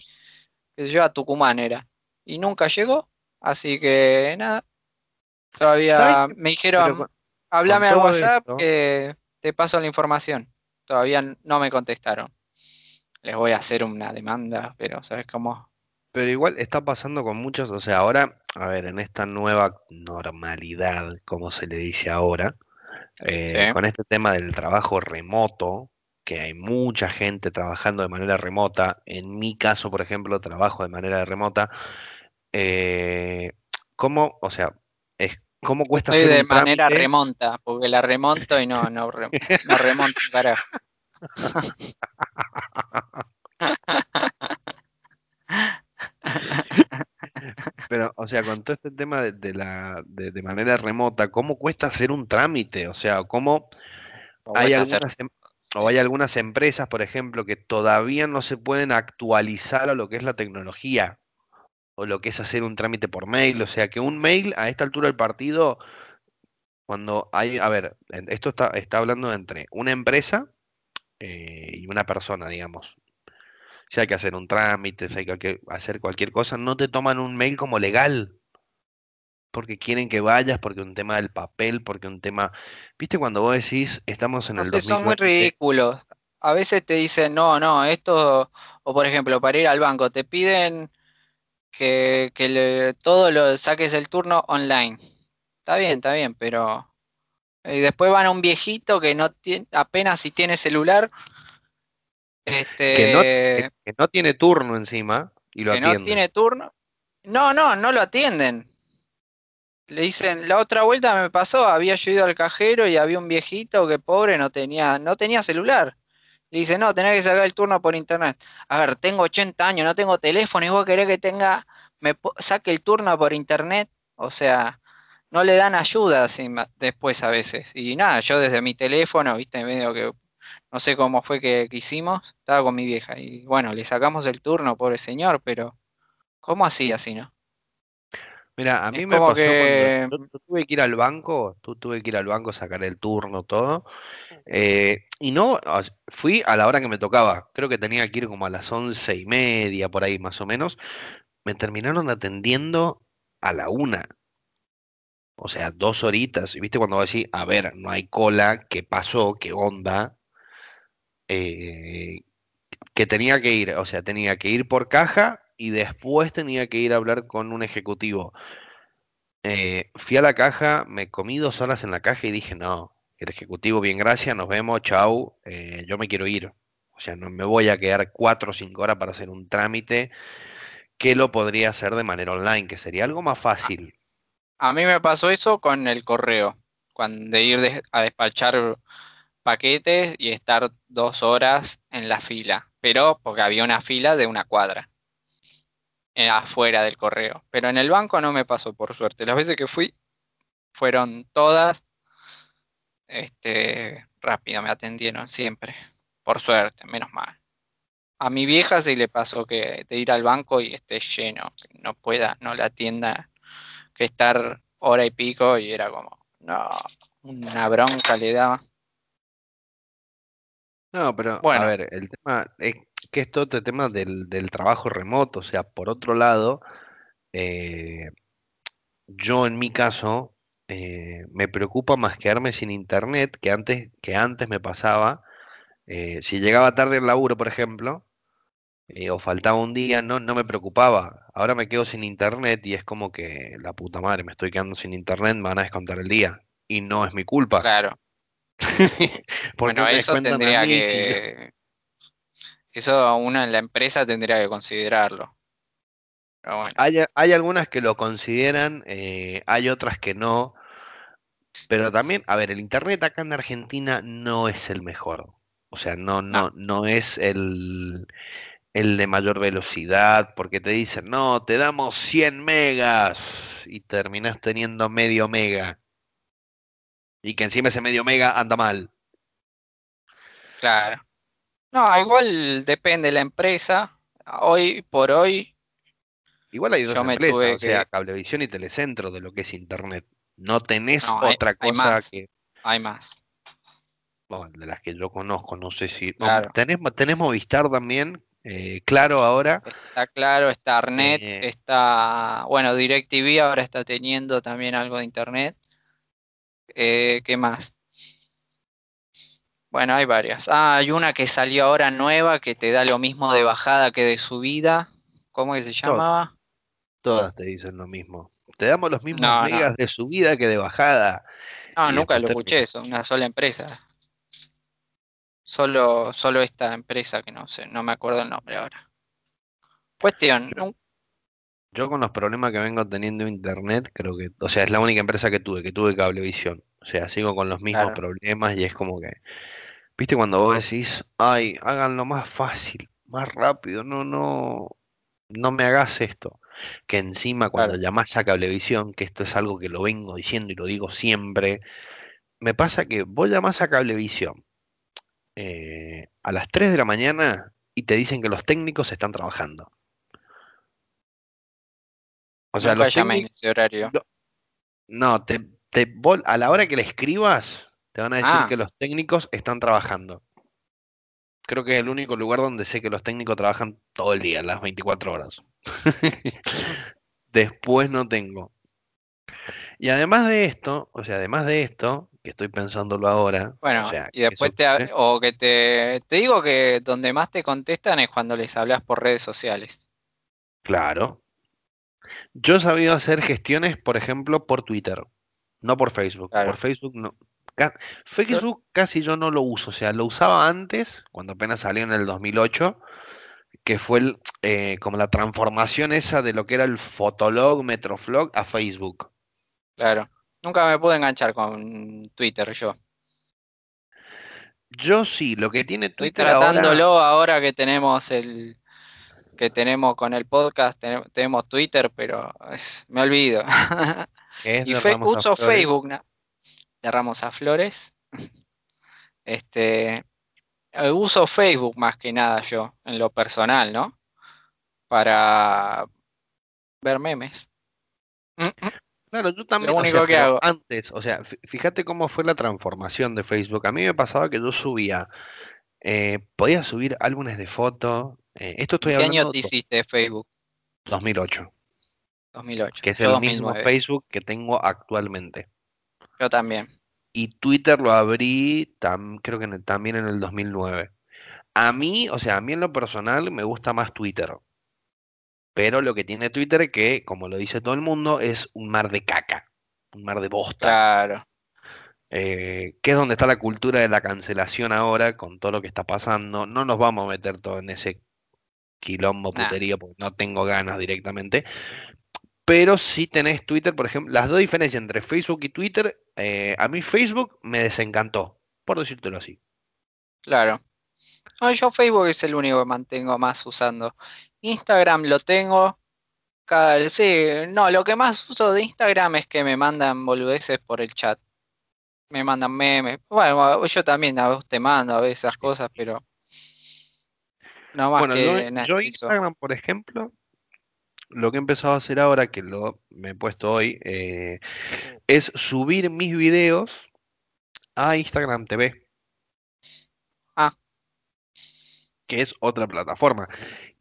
que yo a Tucumán era. Y nunca llegó, así que nada, ¿Sabes todavía me dijeron, háblame al WhatsApp esto, que te paso la información. Todavía no me contestaron. Les voy a hacer una demanda, pero ¿sabes cómo? pero igual está pasando con muchos, o sea, ahora, a ver, en esta nueva normalidad, como se le dice ahora, Sí, eh, con este tema del trabajo remoto, que hay mucha gente trabajando de manera remota, en mi caso, por ejemplo, trabajo de manera remota, eh, ¿cómo, o sea, es, cómo cuesta hacer de un manera trámite? remonta, porque la remonto y no, no, no remonto carajo. Pero, o sea, con todo este tema de, de la, de, de manera remota, ¿cómo cuesta hacer un trámite? O sea, ¿cómo hay algunas, em- o hay algunas empresas, por ejemplo, que todavía no se pueden actualizar a lo que es la tecnología? O lo que es hacer un trámite por mail. O sea, que un mail a esta altura del partido, cuando hay, a ver, esto está, está hablando entre una empresa eh, y una persona, digamos. Si hay que hacer un trámite, si hay que hacer cualquier cosa, no te toman un mail como legal. Porque quieren que vayas, porque un tema del papel, porque un tema... ¿Viste cuando vos decís, estamos en No el sé, son muy 2020? ridículos. A veces te dicen, no, no, esto, o por ejemplo, para ir al banco, te piden que, que le- todo lo saques el turno online. Está bien, está bien, pero y después van a un viejito que no tiene, apenas si tiene celular, Que no, que, este, que no tiene turno encima y lo que no tiene turno. No, no, no lo atienden. Le dicen, la otra vuelta me pasó, había yo ido al cajero y había un viejito que pobre no tenía, no tenía celular. Dice, no, tenés que sacar el turno por internet. A ver, tengo 80 años, no tengo teléfono y vos querés que tenga, me saque el turno por internet. O sea, no le dan ayuda ma- después a veces. Y nada, yo desde mi teléfono, viste, medio que no sé cómo fue que, que hicimos, estaba con mi vieja. Y bueno, le sacamos el turno, pobre señor, pero ¿cómo así, así, no? Mira, a Es mí me pasó que yo, yo tuve que ir al banco, tu- tuve que ir al banco, sacar el turno, todo. Eh, y no, fui a la hora que me tocaba. Creo que tenía que ir como a las once y media, por ahí más o menos. Me terminaron atendiendo a la una. O sea, dos horitas. Y viste cuando vos decís, a ver, no hay cola, ¿qué pasó? ¿Qué onda? Eh, que tenía que ir, o sea, tenía que ir por caja y después tenía que ir a hablar con un ejecutivo. Eh, fui a la caja, me comí dos horas en la caja y dije, no, el ejecutivo, bien, gracias, nos vemos, chau, eh, yo me quiero ir. O sea, no me voy a quedar cuatro o cinco horas para hacer un trámite que lo podría hacer de manera online, que sería algo más fácil. a mí me pasó eso con el correo, cuando de ir a despachar paquetes y estar dos horas en la fila. pero porque había una fila de una cuadra afuera del correo. Pero en el banco no me pasó, por suerte. Las veces que fui fueron todas este, rápido, me atendieron siempre. Por suerte, menos mal. A mi vieja sí le pasó que de ir al banco y esté lleno, que no pueda, no la atienda, que estar hora y pico y era como, no, una bronca le daba. No, pero Bueno. a ver, el tema es que es todo este tema del, del trabajo remoto, o sea, por otro lado, eh, yo en mi caso eh, me preocupa más quedarme sin internet que antes, que antes me pasaba. eh, si llegaba tarde al laburo, por ejemplo, eh, o faltaba un día, no, no me preocupaba. Ahora me quedo sin internet y es como que la puta madre, me estoy quedando sin internet, me van a descontar el día. Y no es mi culpa. Claro. ¿Por qué Bueno, eso tendría que. Eso uno en la empresa tendría que considerarlo. Pero bueno, Hay, hay algunas que lo consideran, eh, hay otras que no, pero también, a ver, el internet acá en Argentina no es el mejor. O sea, no, no, no, no es el, el de mayor velocidad, porque te dicen, no, te damos 100 megas y terminás teniendo medio mega. Y que encima ese medio mega anda mal. claro. No, igual depende de la empresa. Hoy por hoy, Igual hay dos empresas, o sea, que. Cablevisión y Telecentro de lo que es internet. No tenés No, hay, otra hay cosa más, que, hay más. bueno, de las que yo conozco, no sé si... Claro. ¿Tenés, tenés Movistar también? Eh, claro, ahora. Está claro, está Arnet, Eh, está. Bueno, DirecTV ahora está teniendo también algo de internet. Eh, ¿qué más? Bueno, hay varias. Ah, hay una que salió ahora nueva que te da lo mismo de bajada que de subida. ¿Cómo que se llamaba? todas te dicen lo mismo. Te damos los mismos No, de subida que de bajada. no, Y nunca lo escuché eso, una sola empresa. Solo, solo esta empresa que no sé, no me acuerdo el nombre ahora. Cuestión, Yo, yo con los problemas que vengo teniendo en internet, creo que, o sea, es la única empresa que tuve, que tuve Cablevisión. O sea, sigo con los mismos claro, problemas y es como que, ¿viste cuando vos decís, ay, háganlo más fácil, más rápido, no, no, no me hagas esto? Que encima cuando claro, llamás a Cablevisión, que esto es algo que lo vengo diciendo y lo digo siempre, me pasa que vos llamás a Cablevisión eh, a las 3 de la mañana y te dicen que los técnicos están trabajando. O sea, nunca los llamé en técnicos, ese horario. no, te, te, vos- a la hora que le escribas, te van a decir Ah, que los técnicos están trabajando. Creo que es el único lugar donde sé que los técnicos trabajan todo el día, las 24 horas. Después no tengo. Y además de esto, o sea, además de esto, que estoy pensándolo ahora, o bueno, sea, y después eso, te, o que te, te digo que donde más te contestan es cuando les hablas por redes sociales. Claro. Yo he sabido hacer gestiones, por ejemplo, por Twitter, no por Facebook. Por. Facebook no. Facebook casi yo no lo uso, o sea, lo usaba antes, cuando apenas salió en el 2008, que fue el, eh, como la transformación esa de lo que era el Fotolog, Metroflog a Facebook. Claro. Nunca me pude enganchar con Twitter yo. Yo sí, lo que tiene Twitter tratándolo ahora que tenemos el que tenemos con el podcast, ten- tenemos Twitter, pero me olvido. es Y fe- uso Facebook na- de Ramos a Flores. Este, eh, uso Facebook más que nada yo, en lo personal, ¿no? Para ver memes. Mm, mm, Claro, yo Lo también, o único sea, que hago. antes, o sea, fí- fíjate cómo fue la transformación de Facebook. A mí me pasaba que yo subía, eh, podía subir álbumes de fotos, eh, esto ¿En estoy qué año hablando te do- hiciste de Facebook? 2008, 2008. que es Yo el mismo 2009. Facebook que tengo actualmente. Yo también. Y Twitter lo abrí, tam- creo que en el- también en el 2009. A mí, o sea, a mí en lo personal me gusta más Twitter, pero lo que tiene Twitter que, como lo dice todo el mundo, es un mar de caca, un mar de bosta. Claro. eh, que es donde está la cultura de la cancelación ahora, con todo lo que está pasando. No nos vamos a meter todo en ese quilombo Nah, puterío, porque no tengo ganas directamente. Pero si tenés Twitter, por ejemplo, las dos diferencias entre Facebook y Twitter, eh, a mí Facebook me desencantó, por decírtelo así. claro. No, yo Facebook es el único que mantengo más usando. Instagram lo tengo. cada- sí, no, lo que más uso de Instagram es que me mandan boludeces por el chat. Me mandan memes. Bueno, yo también a vos te mando a veces esas cosas, pero no más Bueno, yo, que yo eso. Instagram, por ejemplo, lo que he empezado a hacer ahora, que lo me he puesto hoy, eh, es subir mis videos a Instagram TV, Ah, que es otra plataforma.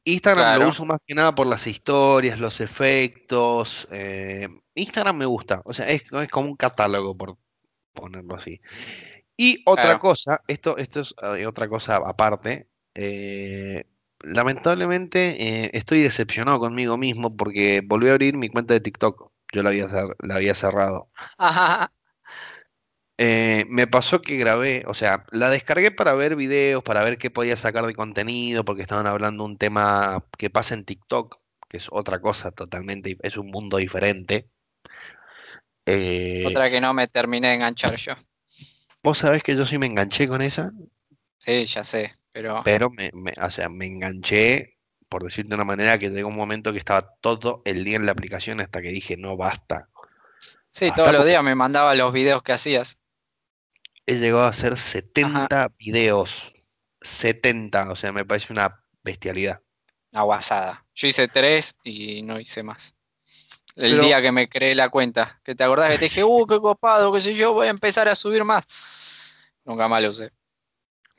Instagram lo uso más que nada por las historias, los efectos. eh, Instagram me gusta, o sea, es, es como un catálogo, por ponerlo así. Y otra Claro. cosa, esto, esto es eh, otra cosa aparte. eh, lamentablemente eh, estoy decepcionado conmigo mismo porque volví a abrir mi cuenta de TikTok. Yo la había, la había cerrado. Ajá. Eh, me pasó que grabé, o sea, la descargué para ver videos, para ver qué podía sacar de contenido, porque estaban hablando un tema que pasa en TikTok, que es otra cosa totalmente, es un mundo diferente. Eh, Otra que no me terminé de enganchar yo. vos sabés que yo sí me enganché con esa, Sí, ya sé, pero pero me, me- o sea, me enganché, por decirte de una manera, que llegó un momento que estaba todo el día en la aplicación hasta que dije, no, basta. sí, Basta todos los días me mandaba los videos que hacías. he llegado a hacer Ajá. 70 videos. 70, o sea, me parece una bestialidad. Una guasada. Yo hice tres y no hice más. El Pero día que me creé la cuenta, que te acordás que te dije, uh, qué copado, qué sé yo, voy a empezar a subir más. Nunca más lo usé.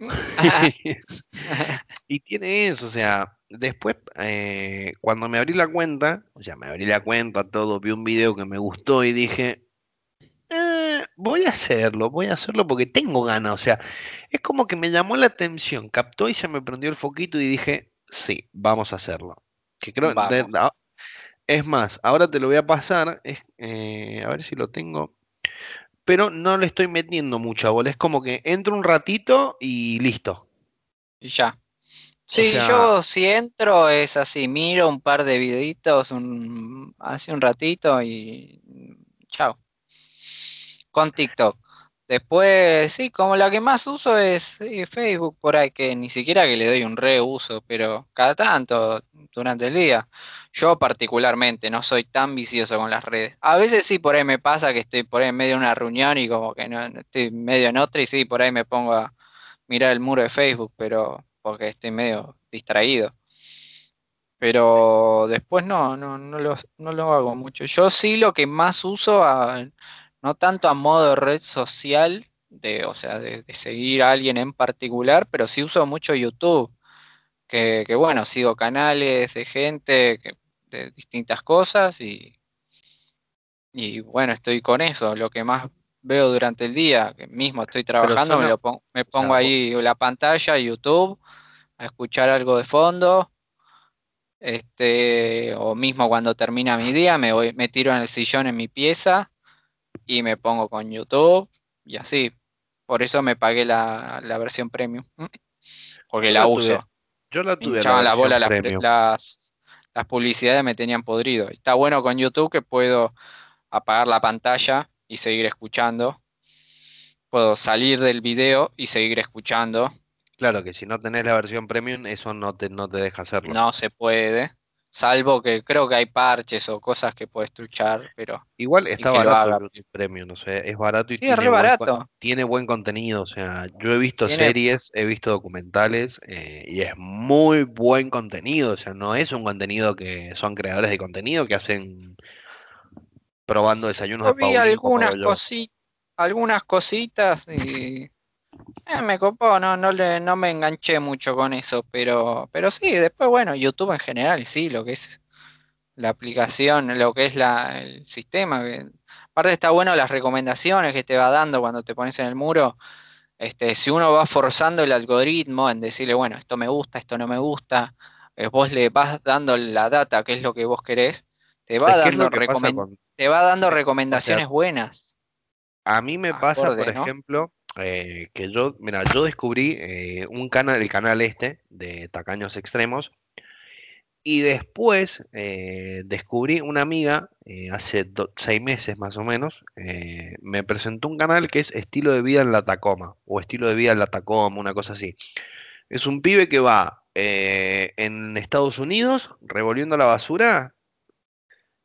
Y tiene eso, o sea, después eh, cuando me abrí la cuenta, o sea, me abrí la cuenta, todo, vi un video que me gustó y dije, "Eh, voy a hacerlo, voy a hacerlo porque tengo ganas, o sea, es como que me llamó la atención, captó y se me prendió el foquito y dije, sí, vamos a hacerlo. Que creo, de- ah, es más, ahora te lo voy a pasar, es, eh, a ver si lo tengo, pero no le estoy metiendo mucha bola, es como que entro un ratito y listo. Y ya. O Sí, sea, yo si entro es así, miro un par de videitos un, hace un ratito y chao. Con TikTok. Después, sí, como la que más uso es Facebook por ahí, que ni siquiera que le doy un reuso, pero cada tanto, durante el día. Yo particularmente no soy tan vicioso con las redes. A veces sí, por ahí me pasa que estoy por ahí en medio de una reunión y como que no, no estoy medio en otra y sí, por ahí me pongo a mirar el muro de Facebook, pero porque estoy medio distraído. Pero después no, no, no lo, no lo hago mucho. Yo sí lo que más uso, a- no tanto a modo de red social, de, o sea, de, de seguir a alguien en particular, pero sí uso mucho YouTube, que, que bueno, sigo canales de gente que- de distintas cosas y, y bueno, estoy con eso, lo que más veo durante el día, que mismo estoy trabajando, me lo pon- me pongo ahí la pantalla, YouTube, a escuchar algo de fondo este, o mismo cuando termina mi día, me voy, me tiro en el sillón en mi pieza y me pongo con YouTube y así. Por eso me pagué la, la versión premium, porque yo la uso. yo la tuve la premium. las, las publicidades me tenían podrido. Está bueno con YouTube que puedo apagar la pantalla y seguir escuchando. Puedo salir del video y seguir escuchando. Claro que si no tenés la versión premium, eso no te, no te deja hacerlo. No se puede. Salvo que creo que hay parches o cosas que puedes truchar, pero Igual está barato el Premium, o sea, es barato y Sí, es tiene buen, tiene contenido, o sea, yo he visto Tiene, series, he visto documentales eh, y es muy buen contenido, o sea, no es un contenido que son creadores de contenido que hacen probando desayunos yo vi Paulín hago algunas cositas, algunas cositas y eh, me copó, no, no le, no me enganché mucho con eso, pero, pero sí, después bueno, YouTube en general, sí, lo que es la aplicación, lo que es la, el sistema. que- aparte está bueno las recomendaciones que te va dando cuando te pones en el muro. Este, si uno va forzando el algoritmo en decirle, bueno, esto me gusta, esto no me gusta, eh, vos le vas dando la data, que es lo que vos querés, te va Es dando que con, te va dando me- o sea, recomendaciones buenas, a mí me pasa, por ejemplo, eh, que yo, mira, yo descubrí eh, un canal, el canal este de Tacaños Extremos, Y después eh, descubrí una amiga, eh, hace seis meses más o menos, me presentó un canal que es Estilo de Vida en la Tacoma, o Estilo de Vida en la Tacoma, una cosa así. Es un pibe que va en Estados Unidos revolviendo la basura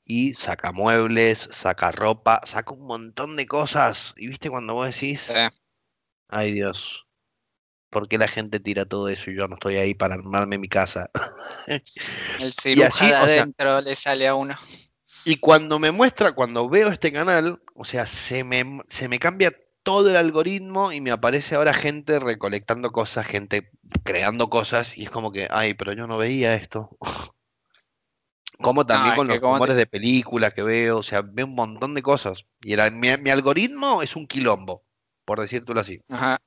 y saca muebles, saca ropa, saca un montón de cosas. Y viste cuando vos decís. Ay Dios, ¿por qué la gente tira todo eso y yo no estoy ahí para armarme mi casa? El ciruja allí, de o sea- adentro le sale a uno. Y cuando me muestra, cuando veo este canal, o sea, se me, se me cambia todo el algoritmo y me aparece ahora gente recolectando cosas, gente creando cosas, y es como que, ay, pero yo no veía esto. Como también con los te- rumores de películas que veo, o sea, veo un montón de cosas. Y el, mi, mi algoritmo es un quilombo, por decírtelo así. Ajá.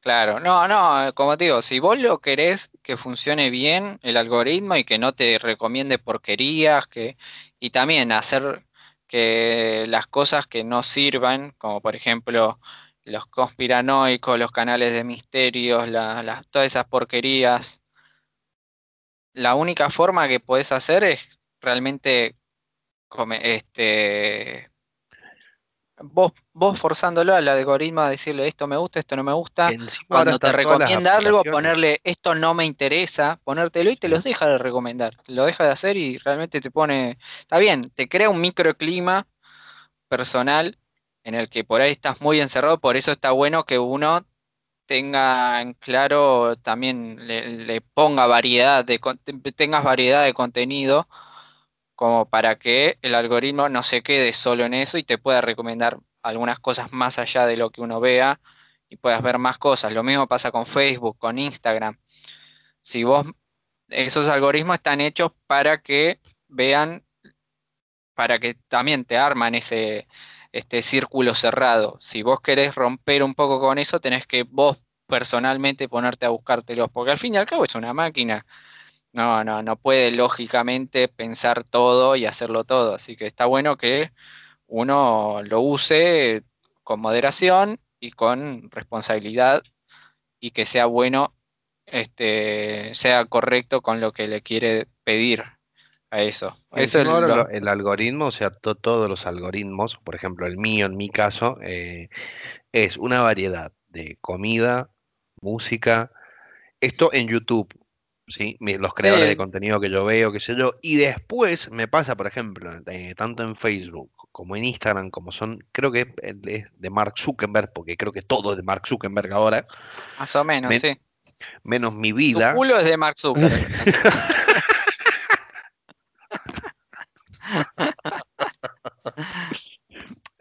Claro, no, no, como te digo, si vos lo querés que funcione bien el algoritmo y que no te recomiende porquerías, que, y también hacer que las cosas que no sirvan, como por ejemplo los conspiranoicos, los canales de misterios, todas esas porquerías, la única forma que podés hacer es realmente come- este, vos, vos forzándolo al algoritmo a decirle esto me gusta, esto no me gusta. Cuando te recomienda algo, ponerle esto no me interesa, ponértelo y te los deja de recomendar. Lo deja de hacer y realmente te pone. Está bien, te crea un microclima personal en el que por ahí estás muy encerrado, por eso está bueno que uno tenga en claro, también le, le ponga variedad de tengas variedad de contenido como para que el algoritmo no se quede solo en eso y te pueda recomendar algunas cosas más allá de lo que uno vea y puedas ver más cosas. Lo mismo pasa con Facebook, con Instagram. Si vos, esos algoritmos están hechos para que vean, para que también te arman ese este círculo cerrado. Si vos querés romper un poco con eso, tenés que vos personalmente ponerte a buscártelos, porque al fin y al cabo es una máquina. No, no, no puede lógicamente pensar todo y hacerlo todo. Así que está bueno que uno lo use con moderación y con responsabilidad y que sea bueno, este, sea correcto con lo que le quiere pedir a eso. Eso es lo- lo- el algoritmo, o sea, to- todos los algoritmos, por ejemplo, el mío en mi caso, eh, es una variedad de comida, música, esto en YouTube, ¿sí? Los creadores de contenido que yo veo, qué sé yo, y después me pasa, por ejemplo, eh, tanto en Facebook como en Instagram, como son, creo que es, de Mark Zuckerberg, porque creo que todo es de Mark Zuckerberg ahora, más o menos, Men- sí. menos mi Tu vida. culo es de Mark Zuckerberg.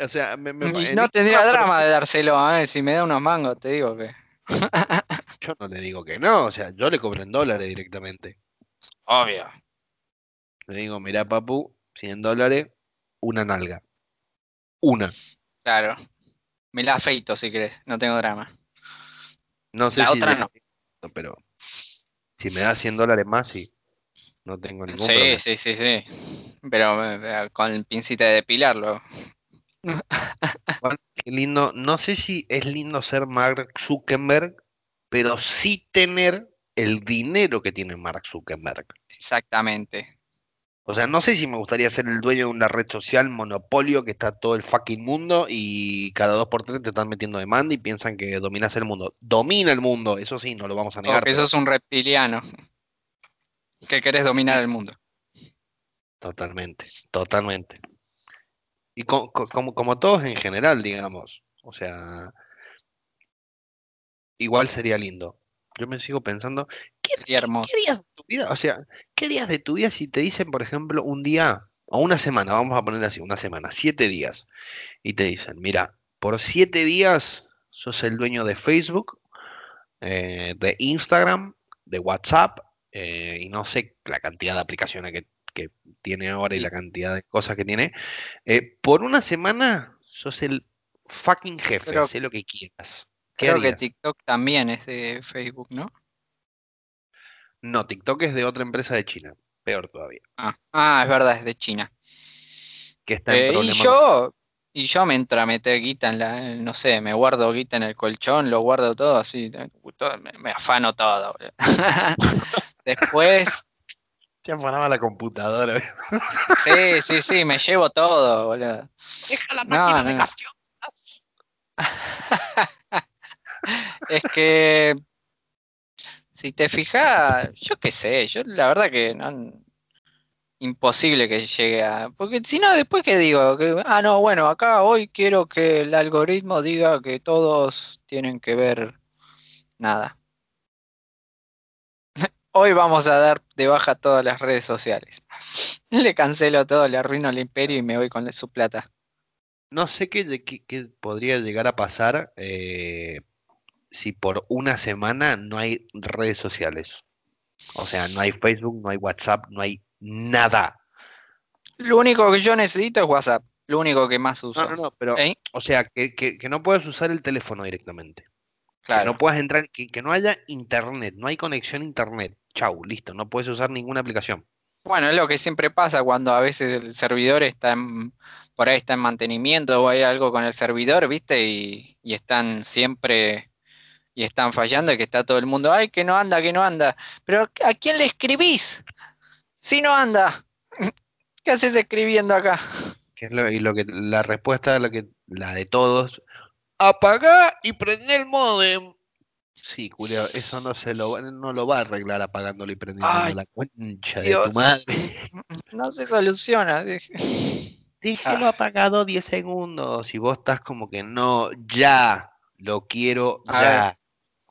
O sea, me- no tendría drama de dárselo, ¿eh? Si me da unos mangos, te digo que. Yo no le digo que no, o sea, yo le cobro en dólares directamente. Obvio. Le digo, mirá, papu, 100 dólares, una nalga. Una. Claro. Me la afeito si querés, no tengo drama. No sé La si otra no. pero si me da 100 dólares más, sí. No tengo ningún Sí, problema. sí, sí, sí. Pero eh, con pincita de depilarlo. Bueno, qué lindo. No sé si es lindo ser Mark Zuckerberg, pero sí tener el dinero que tiene Mark Zuckerberg. Exactamente. O sea, no sé si me gustaría ser el dueño de una red social monopolio que está todo el fucking mundo y cada dos por tres te están metiendo demanda y piensan que dominas el mundo. Domina el mundo, eso sí, no lo vamos a negar. que pero- sos un reptiliano. Que querés dominar el mundo. Totalmente, totalmente. Y co- co- como, como todos en general, digamos. O sea, igual sería lindo. Yo me sigo pensando, ¿qué, días de tu vida? O sea, ¿qué días de tu vida si te dicen, por ejemplo, un día o una semana, vamos a poner así, una semana, siete días, y te dicen, mira, por siete días sos el dueño de Facebook, eh, de Instagram, de WhatsApp, eh, y no sé la cantidad de aplicaciones que, que tiene ahora y la cantidad de cosas que tiene. Eh, por una semana sos el fucking jefe, Creo- haz lo que quieras. ¿Qué Creo que? TikTok también es de Facebook, ¿no? No, TikTok es de otra empresa de China, peor todavía, Ah, ah, es verdad, es de China. que está en Eh, y yo, y yo me entra a meter guita en la, en- no sé, me guardo guita en el colchón, lo guardo todo así, todo- me, me afano todo. boludo. Después, Se afanaba la computadora. sí, sí, sí, me llevo todo, boludo. Deja la No, máquina de no. gaseosas. Es que si te fijas, yo qué sé, yo la verdad que no, imposible que llegue a... Porque si no, después que digo, que, ah, no, bueno, acá hoy quiero que el algoritmo diga que todos tienen que ver nada. Hoy vamos a dar de baja todas las redes sociales. Le cancelo todo, le arruino el imperio y me voy con su plata. No sé qué, qué- qué podría llegar a pasar eh, si por una semana no hay redes sociales. O sea, no hay Facebook, no hay WhatsApp, no hay nada. Lo único que yo necesito es WhatsApp. Lo único que más uso. No, no, no, pero, ¿Eh? o sea, que, que, que no puedas usar el teléfono directamente. Que Claro. no puedas entrar, que, que no haya internet, no hay conexión a internet. Chau, listo, no puedes usar ninguna aplicación. Bueno, es lo que siempre pasa cuando a veces el servidor está en, por ahí está en mantenimiento o hay algo con el servidor, ¿viste? Y, y están siempre y están fallando y que está todo el mundo, ay, que no anda, que no anda. Pero ¿a quién le escribís? Si no anda, ¿qué haces escribiendo acá? Es lo, y lo que la respuesta la que la de todos, apagá y prende el modem. Sí, Julio, eso no se lo va- no lo va a arreglar apagándolo y prendiéndolo Ay, la concha de tu madre. No se soluciona. dije. Déjelo Ah. apagado 10 segundos. Y vos estás como que no, ya, lo quiero A ya.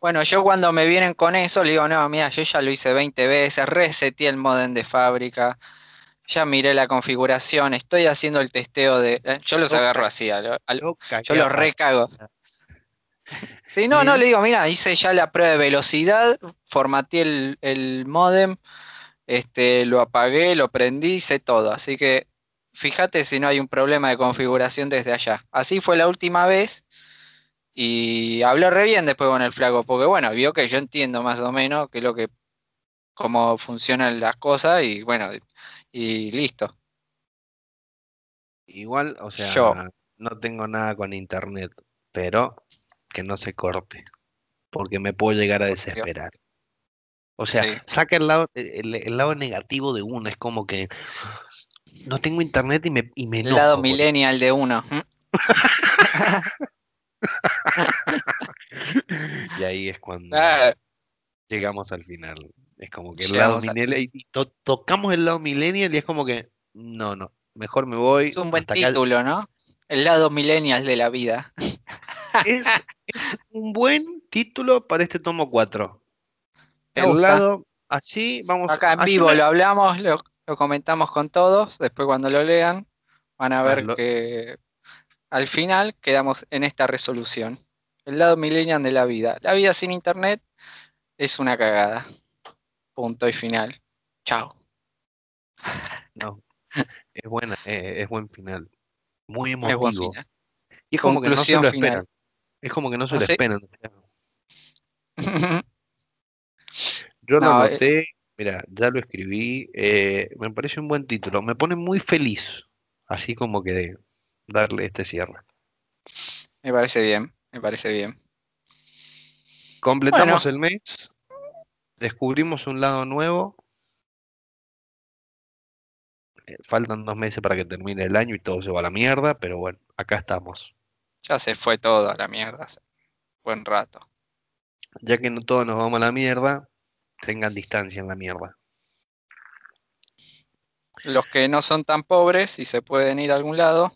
Bueno, yo cuando me vienen con eso, le digo, no, mira, yo ya lo hice 20 veces, reseteé el modem de fábrica, ya miré la configuración, estoy haciendo el testeo de... eh, Yo los agarro así, a lo- a lo- Yo, los recago. Sí, no, no, le digo, mira, hice ya la prueba de velocidad, formateé el, el modem, este, lo apagué, lo prendí, hice todo. Así que fíjate si no hay un problema de configuración desde allá. Así fue la última vez y habló re bien después con el flaco, porque bueno, vio que yo entiendo más o menos qué es lo que, cómo funcionan las cosas y bueno, y listo. Igual, o sea, Yo. no tengo nada con internet, pero que no se corte, porque me puedo llegar a desesperar. O sea, Sí. saca el lado, el, el lado negativo de uno, es como que no tengo internet y me, y me El lado millennial de uno. Y ahí es cuando Ah, llegamos al final. Es como que el Llegamos lado al- millennial, y to- tocamos el lado millennial y es como que, no, no, mejor me voy. es un buen título, ¿no? El lado millennial de la vida. Es, es un buen título para este tomo 4. Me El gusta. lado, así, vamos. Acá en vivo lo hablamos, lo, lo comentamos con todos, después cuando lo lean van a ver Hazlo. que al final quedamos en esta resolución. El lado millennial de la vida. La vida sin internet es una cagada. Punto y final. Chao. No, es buena, eh, es buen final. Muy Es buen emotivo. final. Y es como que no se lo final. esperan. Es como que no se ¿Ah, lo esperan. Yo lo No, eh. anoté, mira, ya lo escribí. eh, me parece un buen título. Me pone muy feliz. Así como que de darle este cierre. me parece bien, me parece bien. Completamos Bueno. el mes. Descubrimos un lado nuevo. eh, faltan dos meses para que termine el año y todo se va a la mierda, pero bueno, acá estamos. Ya se fue todo a la mierda. Buen rato. Ya que no todos nos vamos a la mierda, tengan distancia en la mierda. Los que no son tan pobres y se pueden ir a algún lado,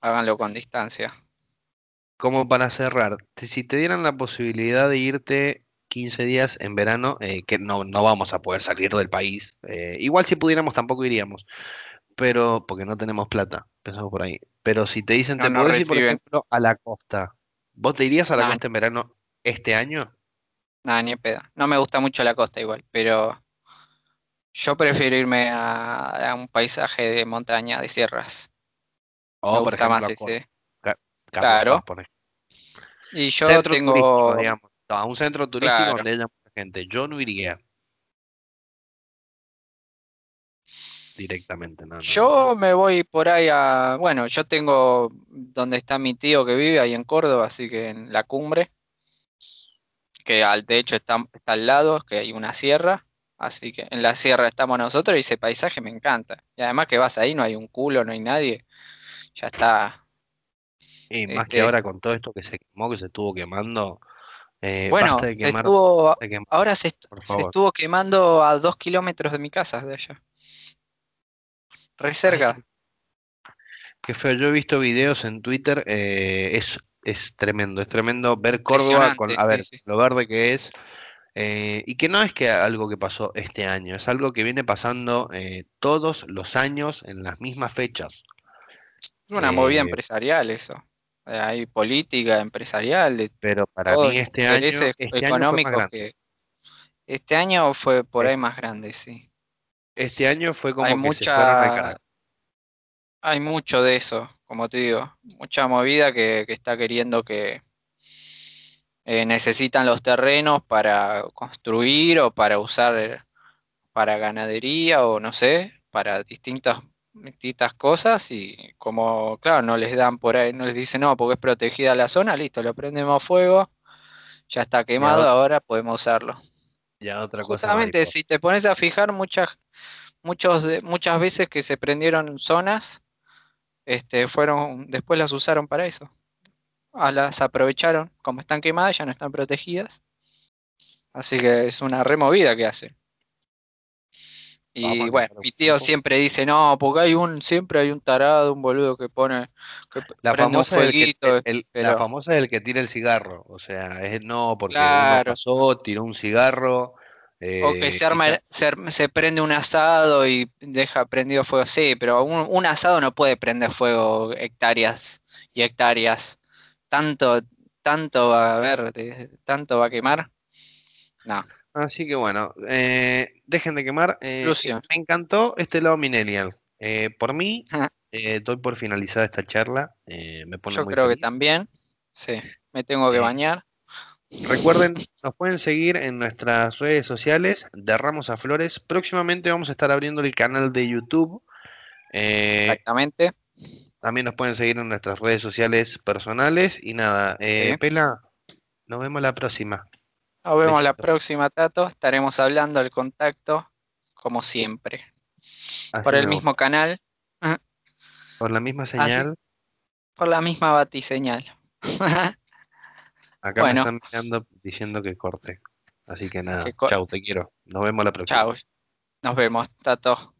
háganlo con distancia. Como para cerrar, si te dieran la posibilidad de irte 15 días en verano, eh, que no, no vamos a poder salir del país, eh, igual si pudiéramos tampoco iríamos, pero porque no tenemos plata, empezamos por ahí. Pero si te dicen, No te podés ir, por ejemplo, a la costa, ¿vos te irías a la Nah. costa en verano este año? Nada, ni pedo. No me gusta mucho la costa igual, pero yo prefiero irme a, a un paisaje de montaña, de sierras. O, me por gusta ejemplo, más ese. Claro. Paz, por ejemplo. Y yo Centro tengo, digamos. A un centro turístico Claro. donde haya mucha gente. Yo no iría directamente, no, yo me voy por ahí a, bueno, yo tengo donde está mi tío que vive ahí en Córdoba, así que en la cumbre, que al, de hecho está, está al lado, que hay una sierra, así que en la sierra estamos nosotros y ese paisaje me encanta. Y además que vas ahí, no hay un culo, no hay nadie, ya está. Y más que Este- ahora con todo esto que se quemó, que se estuvo quemando, Eh, Bueno, basta de se estuvo, de quemar, ahora se, est- se estuvo quemando a dos kilómetros de mi casa de allá. Re cerca. Qué feo. Yo he visto videos en Twitter, eh, es, es tremendo, es tremendo ver Córdoba con, a ver, sí. lo verde que es. eh, y que no es que algo que pasó este año, es algo que viene pasando eh, todos los años en las mismas fechas. Es una movida Eh, empresarial eso. Hay política empresarial de pero para todos mí este año, este año fue que este año fue por ahí más grande, sí. Este año fue Hay como que se fueron al mucha, carajo. hay mucho de eso, como te digo, mucha movida que, que está queriendo que eh, necesitan los terrenos para construir o para usar para ganadería o no sé, para distintas, distintas cosas y como, claro, no les dan por ahí, no les dicen no, porque es protegida la zona, listo, le prendemos fuego, ya está a, quemado, ahora podemos usarlo. y a otra cosa Justamente, si te pones a fijar, muchas, muchos de- muchas veces que se prendieron zonas, este, fueron, después las usaron para eso. Ah, las aprovecharon, como están quemadas, ya no están protegidas. Así que es una removida que hacen. Y bueno, un mi tío siempre dice, no, porque hay un, siempre hay un tarado, un boludo que pone, que La prende un famosa que, el- fueguito, el- la famosa del que tira el cigarro, o sea, es no, porque uno claro, pasó, tiró un cigarro, o que eh, se y arma, el- se, se prende un asado y deja prendido fuego, sí, pero un, un asado no puede prender fuego hectáreas y hectáreas. Tanto, tanto va a de- tanto va a quemar. No, Así que bueno, eh, dejen de quemar. eh, exclusión. me encantó este lado millennial. Eh, por mí, eh, doy por finalizada esta charla. eh, me pone Yo muy creo que también, sí, me tengo que Eh, bañar. recuerden, nos pueden seguir en nuestras redes sociales de Ramos a Flores. Próximamente vamos a estar abriendo el canal de YouTube. eh, Exactamente. también nos pueden seguir en nuestras redes sociales personales. Y nada, eh, Sí. Pela, nos vemos la próxima. Nos vemos la próxima, Tato. Estaremos hablando del contacto, como siempre, Así por el mismo canal, ah, Por la misma así, señal. por la misma batiseñal. Acá me están mirando diciendo que corte. Así que nada, que chau, te quiero. Nos vemos la próxima. chao. Nos vemos, Tato.